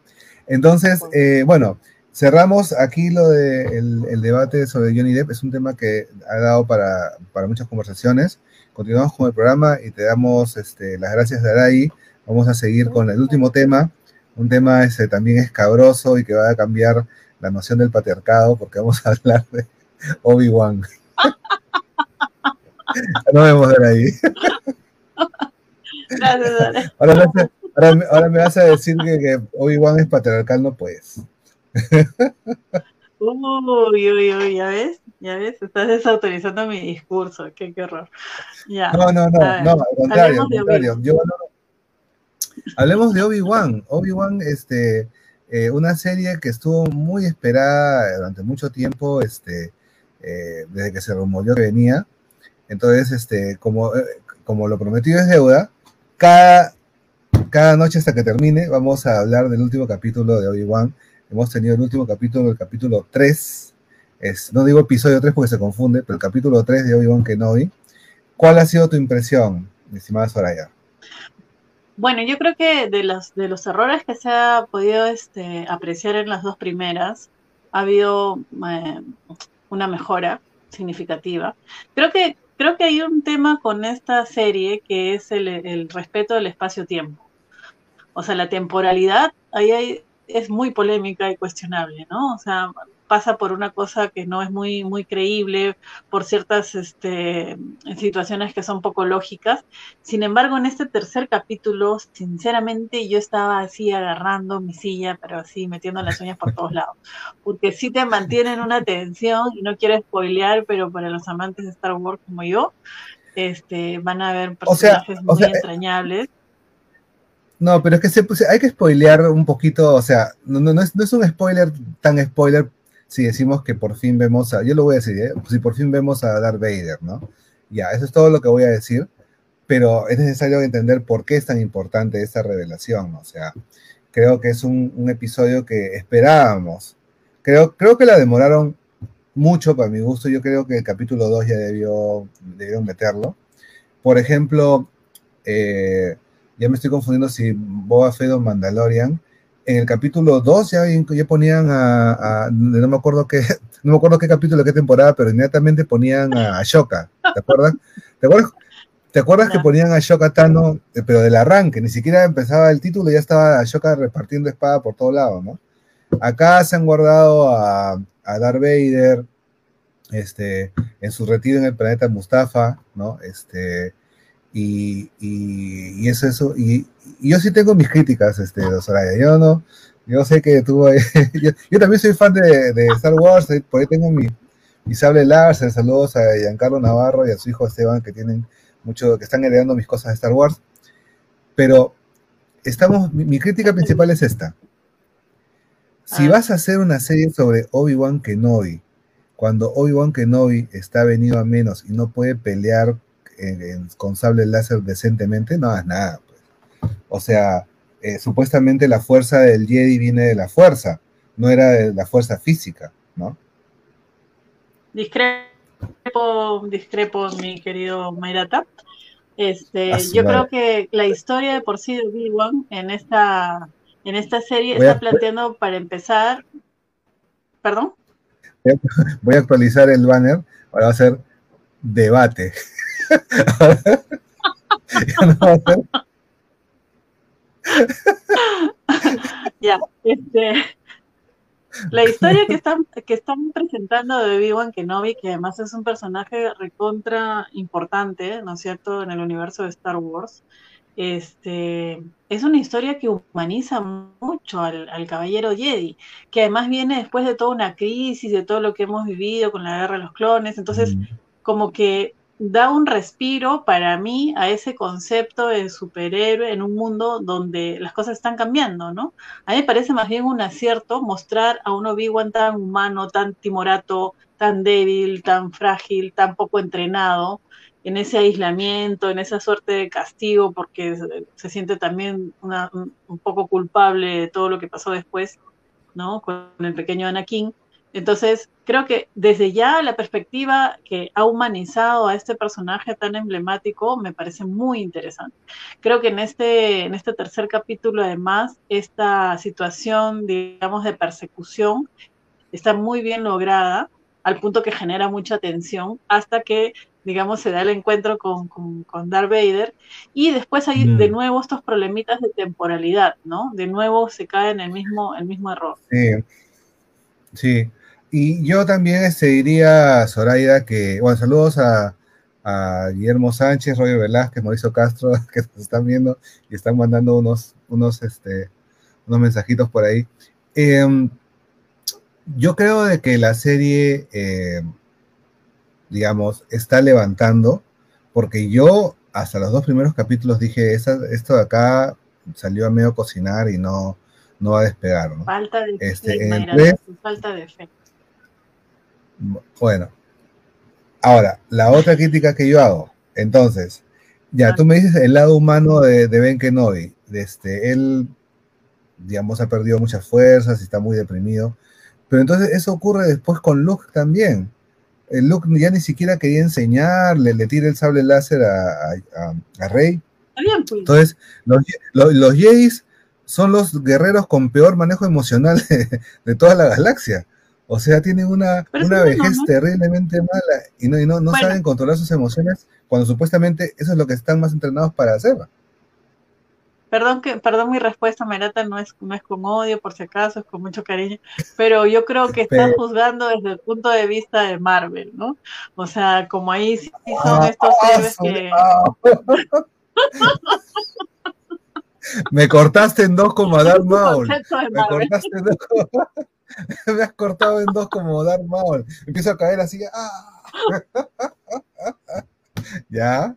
Entonces, eh, bueno, cerramos aquí lo de el, el debate sobre Johnny Depp. Es un tema que ha dado para, para muchas conversaciones. Continuamos con el programa y te damos este, las gracias de ahí. Vamos a seguir con el último tema, un tema este, también escabroso y que va a cambiar la noción del patriarcado, porque vamos a hablar de Obi-Wan. no vemos Dale. Ahora, me vas a- ahora ahora me vas a decir que, que Obi-Wan es patriarcal, no puedes. Uy, uy, uy, ya ves, ya ves, estás desautorizando mi discurso, qué, qué horror. Ya. No, no, no, no, al contrario, al contrario. Yo valoro- Hablemos de Obi-Wan. Obi-Wan, este, eh, una serie que estuvo muy esperada durante mucho tiempo, este, eh, desde que se rumoreó que venía. Entonces, este, como, eh, como lo prometido es deuda, cada, cada noche hasta que termine vamos a hablar del último capítulo de Obi-Wan. Hemos tenido el último capítulo, el capítulo 3. Es, no digo episodio 3 porque se confunde, pero el capítulo 3 de Obi-Wan Kenobi. ¿Cuál ha sido tu impresión, estimada Soraya? Bueno, yo creo que de los, de los errores que se ha podido este, apreciar en las dos primeras, ha habido eh, una mejora significativa. Creo que, creo que hay un tema con esta serie que es el, el respeto del espacio-tiempo. O sea, la temporalidad ahí hay- es muy polémica y cuestionable, ¿no? O sea, pasa por una cosa que no es muy, muy creíble, por ciertas este, situaciones que son poco lógicas. Sin embargo, en este tercer capítulo, sinceramente, yo estaba así agarrando mi silla, pero así metiendo las uñas por todos lados, porque sí te mantienen una tensión y no quiero spoilear, pero para los amantes de Star Wars como yo, este, van a ver personajes muy entrañables. No, pero es que se, hay que spoilear un poquito, o sea, no, no, es, no es un spoiler tan spoiler si decimos que por fin vemos a, yo lo voy a decir, ¿eh? si por fin vemos a Darth Vader, ¿no? Ya, eso es todo lo que voy a decir, pero es necesario entender por qué es tan importante esta revelación, o sea, creo que es un, un episodio que esperábamos. Creo, creo que la demoraron mucho para mi gusto. Yo creo que el capítulo 2 ya debió, debieron meterlo. Por ejemplo, eh, ya me estoy confundiendo si Boba Fett o Mandalorian. En el capítulo 2 ya, ya ponían a, no me acuerdo qué, no me acuerdo qué capítulo, qué temporada, pero inmediatamente ponían a Ashoka, ¿te acuerdas? ¿Te acuerdas? ¿Te acuerdas que ponían a Ashoka Tano, eh, pero del arranque, ni siquiera empezaba el título, ya estaba Ashoka repartiendo espada por todos lados, ¿no? Acá se han guardado a, a Darth Vader, este, en su retiro en el planeta Mustafa, ¿no? Este, y, y, eso, eso, y, yo sí tengo mis críticas, este, Soraya, yo no, yo sé que tuvo, yo, yo, también soy fan de, de, Star Wars, eh, por ahí tengo mi, mi sable láser, saludos a Giancarlo Navarro y a su hijo Esteban, que tienen mucho, que están heredando mis cosas de Star Wars, pero estamos, mi, mi crítica principal es esta, si ah. vas a hacer una serie sobre Obi-Wan Kenobi, cuando Obi-Wan Kenobi está venido a menos y no puede pelear con sable láser decentemente, no hagas nada. Pues. O sea, eh, supuestamente la fuerza del Jedi viene de la fuerza, no era de la fuerza física, ¿no? Discrepo, discrepo, mi querido Mayrata. Este, yo creo que la historia de por sí de Obi-Wan en esta en esta serie está planteando para empezar, perdón. Voy a actualizar el banner, ahora va a ser debate. ya, este, la historia que están, que están presentando de Obi-Wan Kenobi, que además es un personaje recontra importante, ¿no es cierto?, en el universo de Star Wars, este, es una historia que humaniza mucho al, caballero Jedi, que además viene después de toda una crisis, de todo lo que hemos vivido con la guerra de los clones, entonces mm. como que da un respiro para mí a ese concepto de superhéroe en un mundo donde las cosas están cambiando, ¿no? A mí me parece más bien un acierto mostrar a un Obi-Wan tan humano, tan timorato, tan débil, tan frágil, tan poco entrenado, en ese aislamiento, en esa suerte de castigo, porque se siente también un poco culpable de todo lo que pasó después, ¿no? Con el pequeño Anakin. Entonces, creo que desde ya la perspectiva que ha humanizado a este personaje tan emblemático me parece muy interesante. Creo que en este, en este tercer capítulo, además, esta situación, digamos, de persecución está muy bien lograda al punto que genera mucha tensión hasta que digamos, se da el encuentro con, con, Darth Vader, y después hay de nuevo estos problemitas de temporalidad, ¿no? De nuevo se cae en el mismo, el mismo error. Sí, sí. Y yo también este, diría, Zoraida, que, bueno, saludos a, Guillermo Sánchez, Roger Velázquez, Mauricio Castro, que nos están viendo y están mandando unos, unos, este, unos mensajitos por ahí. Em, yo creo de que la serie eh, digamos, está levantando, porque yo hasta los dos primeros capítulos dije, esto de acá salió a medio cocinar y no, no va a despegar. ¿no? Falta de este, falta de fe. Bueno, ahora, la otra crítica que yo hago, entonces, ya, tú me dices el lado humano de, de Ben Kenobi, este, él, digamos, ha perdido muchas fuerzas y está muy deprimido, pero entonces eso ocurre después con Luke también el Luke ya ni siquiera quería enseñarle, le tira el sable láser a, Rey. Pues. Entonces, los, los, son los guerreros con peor manejo emocional de, toda la galaxia. O sea, tienen una, una vejez terriblemente mala y no, no, saben controlar sus emociones cuando supuestamente eso es lo que están más entrenados para hacer. Perdón que, perdón mi respuesta, Merata, no es, no es con odio, por si acaso, es con mucho cariño, pero yo creo que estás juzgando desde el punto de vista de Marvel, ¿no? O sea, como ahí sí son Ah, estos héroes que. ah. Me cortaste en dos como Darth Maul. Me cortaste en dos como... Me has cortado en dos como Darth Maul. Empiezo a caer así. ¡ah! ¿Ya?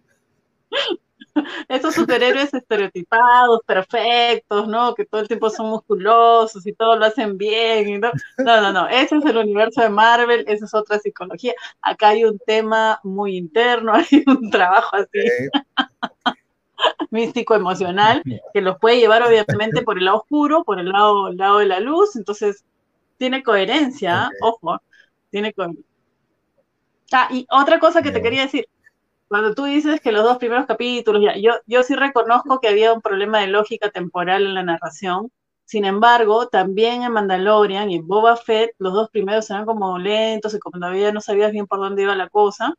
Estos superhéroes estereotipados, perfectos, ¿no? Que todo el tiempo son musculosos y todo lo hacen bien. no, no, no. Ese es el universo de Marvel, esa es otra psicología. Acá hay un tema muy interno, hay un trabajo así místico, emocional, que los puede llevar obviamente por el lado oscuro, por el lado, el lado de la luz. Entonces, tiene coherencia, ojo, tiene coherencia. Ah, y otra cosa que te quería decir, cuando tú dices que los dos primeros capítulos, ya, yo, yo sí reconozco que había un problema de lógica temporal en la narración. Sin embargo, también en Mandalorian y en Boba Fett, los dos primeros eran como lentos y como todavía no sabías bien por dónde iba la cosa.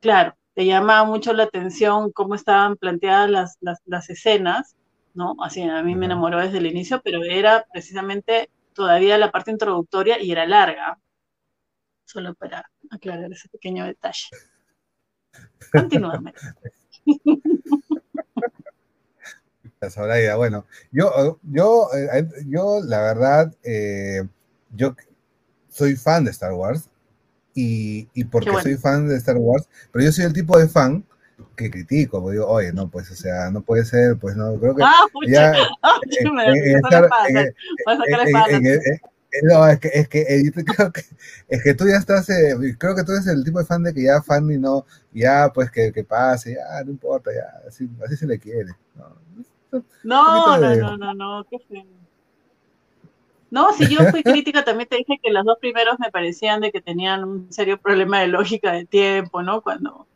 Claro, te llamaba mucho la atención cómo estaban planteadas las, las, las escenas, ¿no? Así, a mí me enamoró desde el inicio, pero era precisamente todavía la parte introductoria y era larga. Solo para aclarar ese pequeño detalle. Continúame. Soraya, bueno, yo, yo, eh, yo la verdad, eh, yo soy fan de Star Wars y, y porque bueno. soy fan de Star Wars, pero yo soy el tipo de fan que critico, porque digo, oye, no, pues, o sea, no puede ser, pues no, creo que Ah, ya, no, es que, es que eh, yo creo que, es que tú ya estás, eh, creo que tú eres el tipo de fan de que ya fan y no, ya pues que, que pase, ya, no importa, ya, así, así se le quiere. ¿no? No, no, de- no, no, no, qué feo. No, si yo fui crítica, también te dije que los dos primeros me parecían de que tenían un serio problema de lógica de tiempo, ¿no? Cuando,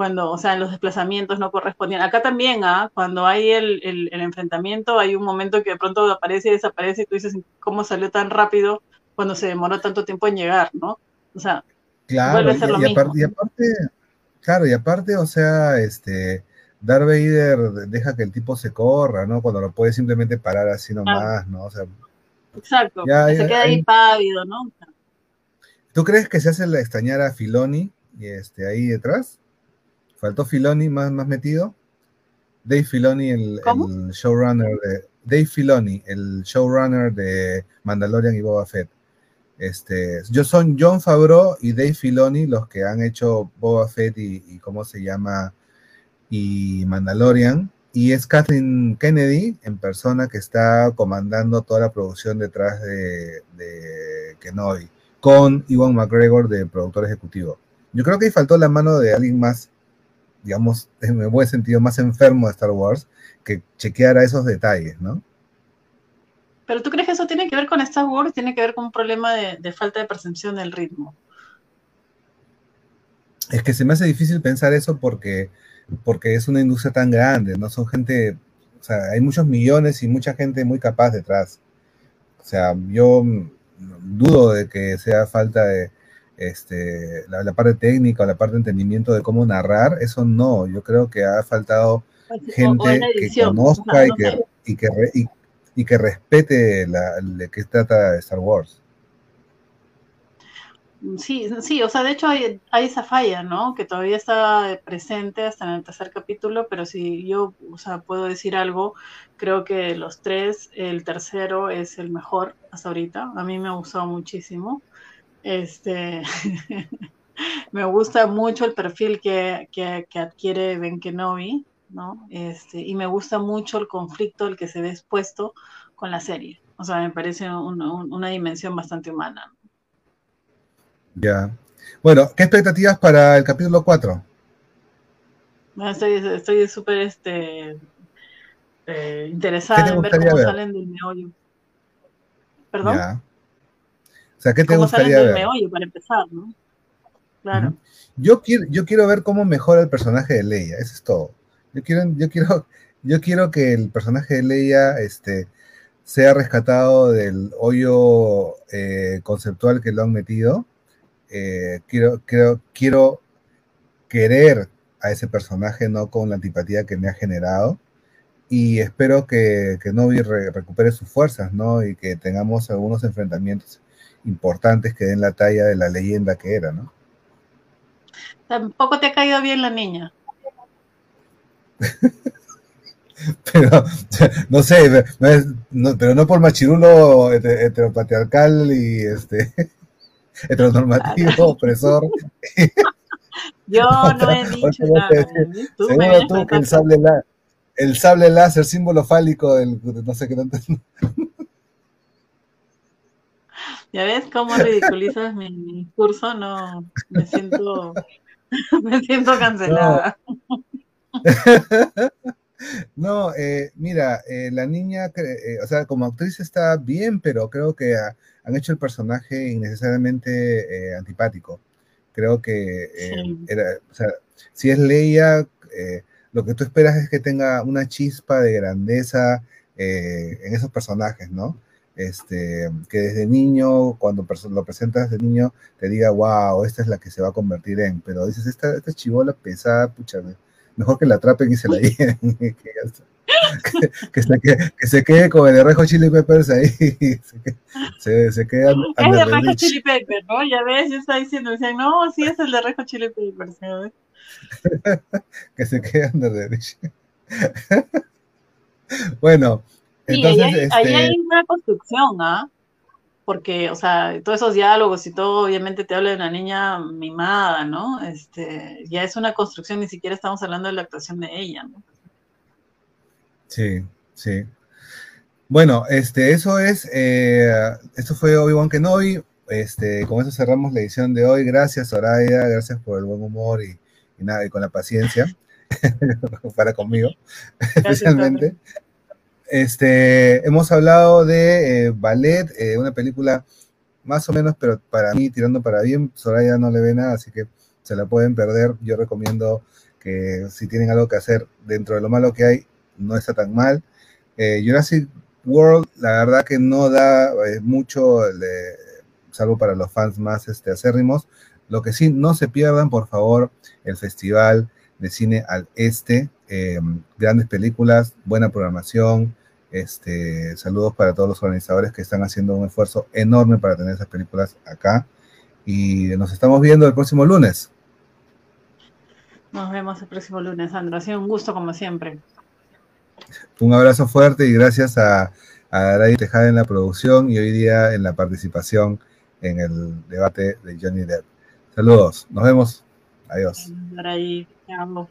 cuando, o sea, los desplazamientos no correspondían. Acá también, ¿ah? Cuando hay el, el, el enfrentamiento, hay un momento que de pronto aparece y desaparece y tú dices, ¿cómo salió tan rápido cuando se demoró tanto tiempo en llegar, ¿no? O sea, Claro, vuelve a y, ser lo y mismo. aparte, y aparte, claro, y aparte, o sea, este, Darth Vader deja que el tipo se corra, ¿no? Cuando lo puede simplemente parar así nomás, ¿no? O sea, Exacto, Ya, se ya, queda ahí pálido, ¿no? ¿tú crees que se hace la extrañar a Filoni y este, ahí detrás? ¿Faltó Filoni más, más metido? Dave Filoni, el, showrunner de. Dave Filoni, el showrunner de Mandalorian y Boba Fett. Este, yo son John Favreau y Dave Filoni los que han hecho Boba Fett y, y cómo se llama y Mandalorian. Y es Kathleen Kennedy en persona que está comandando toda la producción detrás de, de Kenobi, con Iwan McGregor de productor ejecutivo. Yo creo que ahí faltó la mano de alguien más, digamos, en el buen sentido, más enfermo de Star Wars, que chequeara esos detalles, ¿no? Pero tú crees que eso tiene que ver con Star Wars, tiene que ver con un problema de, de falta de percepción del ritmo. Es que se me hace difícil pensar eso porque, porque es una industria tan grande, ¿no? Son gente, o sea, hay muchos millones y mucha gente muy capaz detrás. O sea, yo dudo de que sea falta de este, la, la parte técnica o la parte de entendimiento de cómo narrar, eso no, yo creo que ha faltado O- en gente que conozca y, no que, y, que re- y- y que respete la, de qué trata Star Wars. Sí, sí, o sea, de hecho hay, hay esa falla, ¿no? Que todavía está presente hasta en el tercer capítulo, pero si yo, o sea, puedo decir algo, creo que los tres, el tercero es el mejor hasta ahorita. A mí me ha gustado muchísimo. Este, me gusta mucho el perfil que, que, que adquiere Ben Kenobi, ¿no? Este, y me gusta mucho el conflicto el que se ve expuesto con la serie. O sea, me parece un- un- una dimensión bastante humana. Ya. Bueno, ¿qué expectativas para el capítulo 4? No, Estoy estoy súper este, eh, ¿Qué interesada te en ver cómo ver? salen del meollo. ¿Perdón? O sea, ¿qué te ¿Cómo salen gustaría del ver? meollo para empezar, no? Claro. Yo quiero, yo quiero ver cómo mejora el personaje de Leia, eso es todo. Yo quiero, yo quiero, yo quiero que el personaje de Leia este, sea rescatado del hoyo eh, conceptual que lo han metido. Eh, quiero, quiero, quiero querer a ese personaje, no con la antipatía que me ha generado. y espero que, que Novi re- recupere sus fuerzas, ¿no? Y que tengamos algunos enfrentamientos importantes que den la talla de la leyenda que era, ¿no? Tampoco te ha caído bien la niña. Pero, no sé, no es- no- pero no por machirulo hete- heteropatriarcal y este heteronormativo, opresor. Yo no he dicho nada. Seguro tú que el sable, lá- el sable láser, símbolo fálico del no sé qué tanto. ¿Ya ves cómo ridiculizas mi discurso? No, me siento, me siento cancelada. No, eh, mira, eh, la niña, eh, o sea, como actriz está bien, pero creo que ha- han hecho el personaje innecesariamente eh, antipático. Creo que eh, Sí. era, o sea, si es Leia, eh, lo que tú esperas es que tenga una chispa de grandeza en esos personajes, ¿no? Este, que desde niño, cuando lo presentas de niño, te diga, wow, esta es la que se va a convertir en. Pero dices, esta, esta chivola pesada, pucha, me- mejor que la atrapen y se la lleven. que, se quede, que se quede con el Rejo Chili Peppers ahí. Se, se, se queda Es the Rejo. Chili Pepper, ¿no? Ya ves, yo estaba diciendo, decían, no, sí es el de Rejo Chili Pepper. ¿sí? que se quede under the bridge. bueno, entonces, ahí, hay, este, ahí hay una construcción, ¿ah? Porque, o sea, todos esos diálogos y todo, obviamente te habla de una niña mimada, ¿no? Este, ya es una construcción, ni siquiera estamos hablando de la actuación de ella, ¿no? Sí, sí. Bueno, este, eso es, eh, esto fue Obi-Wan Kenobi. Este, con eso cerramos la edición de hoy. Gracias, Soraya, gracias por el buen humor y, y nada, y con la paciencia para conmigo, especialmente. Este, hemos hablado de eh, Ballet, eh, una película más o menos, pero para mí tirando para bien. Soraya no le ve nada, así que se la pueden perder. Yo recomiendo que si tienen algo que hacer dentro de lo malo que hay, no está tan mal. Eh, Jurassic World, la verdad que no da mucho, salvo para los fans más este, acérrimos. Lo que sí, no se pierdan, por favor, el Festival de Cine al Este. grandes películas, buena programación. Este, saludos para todos los organizadores que están haciendo un esfuerzo enorme para tener esas películas acá. Y nos estamos viendo el próximo lunes. Nos vemos el próximo lunes, Sandra. Ha sido un gusto, como siempre. Un abrazo fuerte y gracias a, a Tejada en la producción y hoy día en la participación en el debate de Johnny Depp. Saludos, nos vemos. Adiós. Ahí, te amo.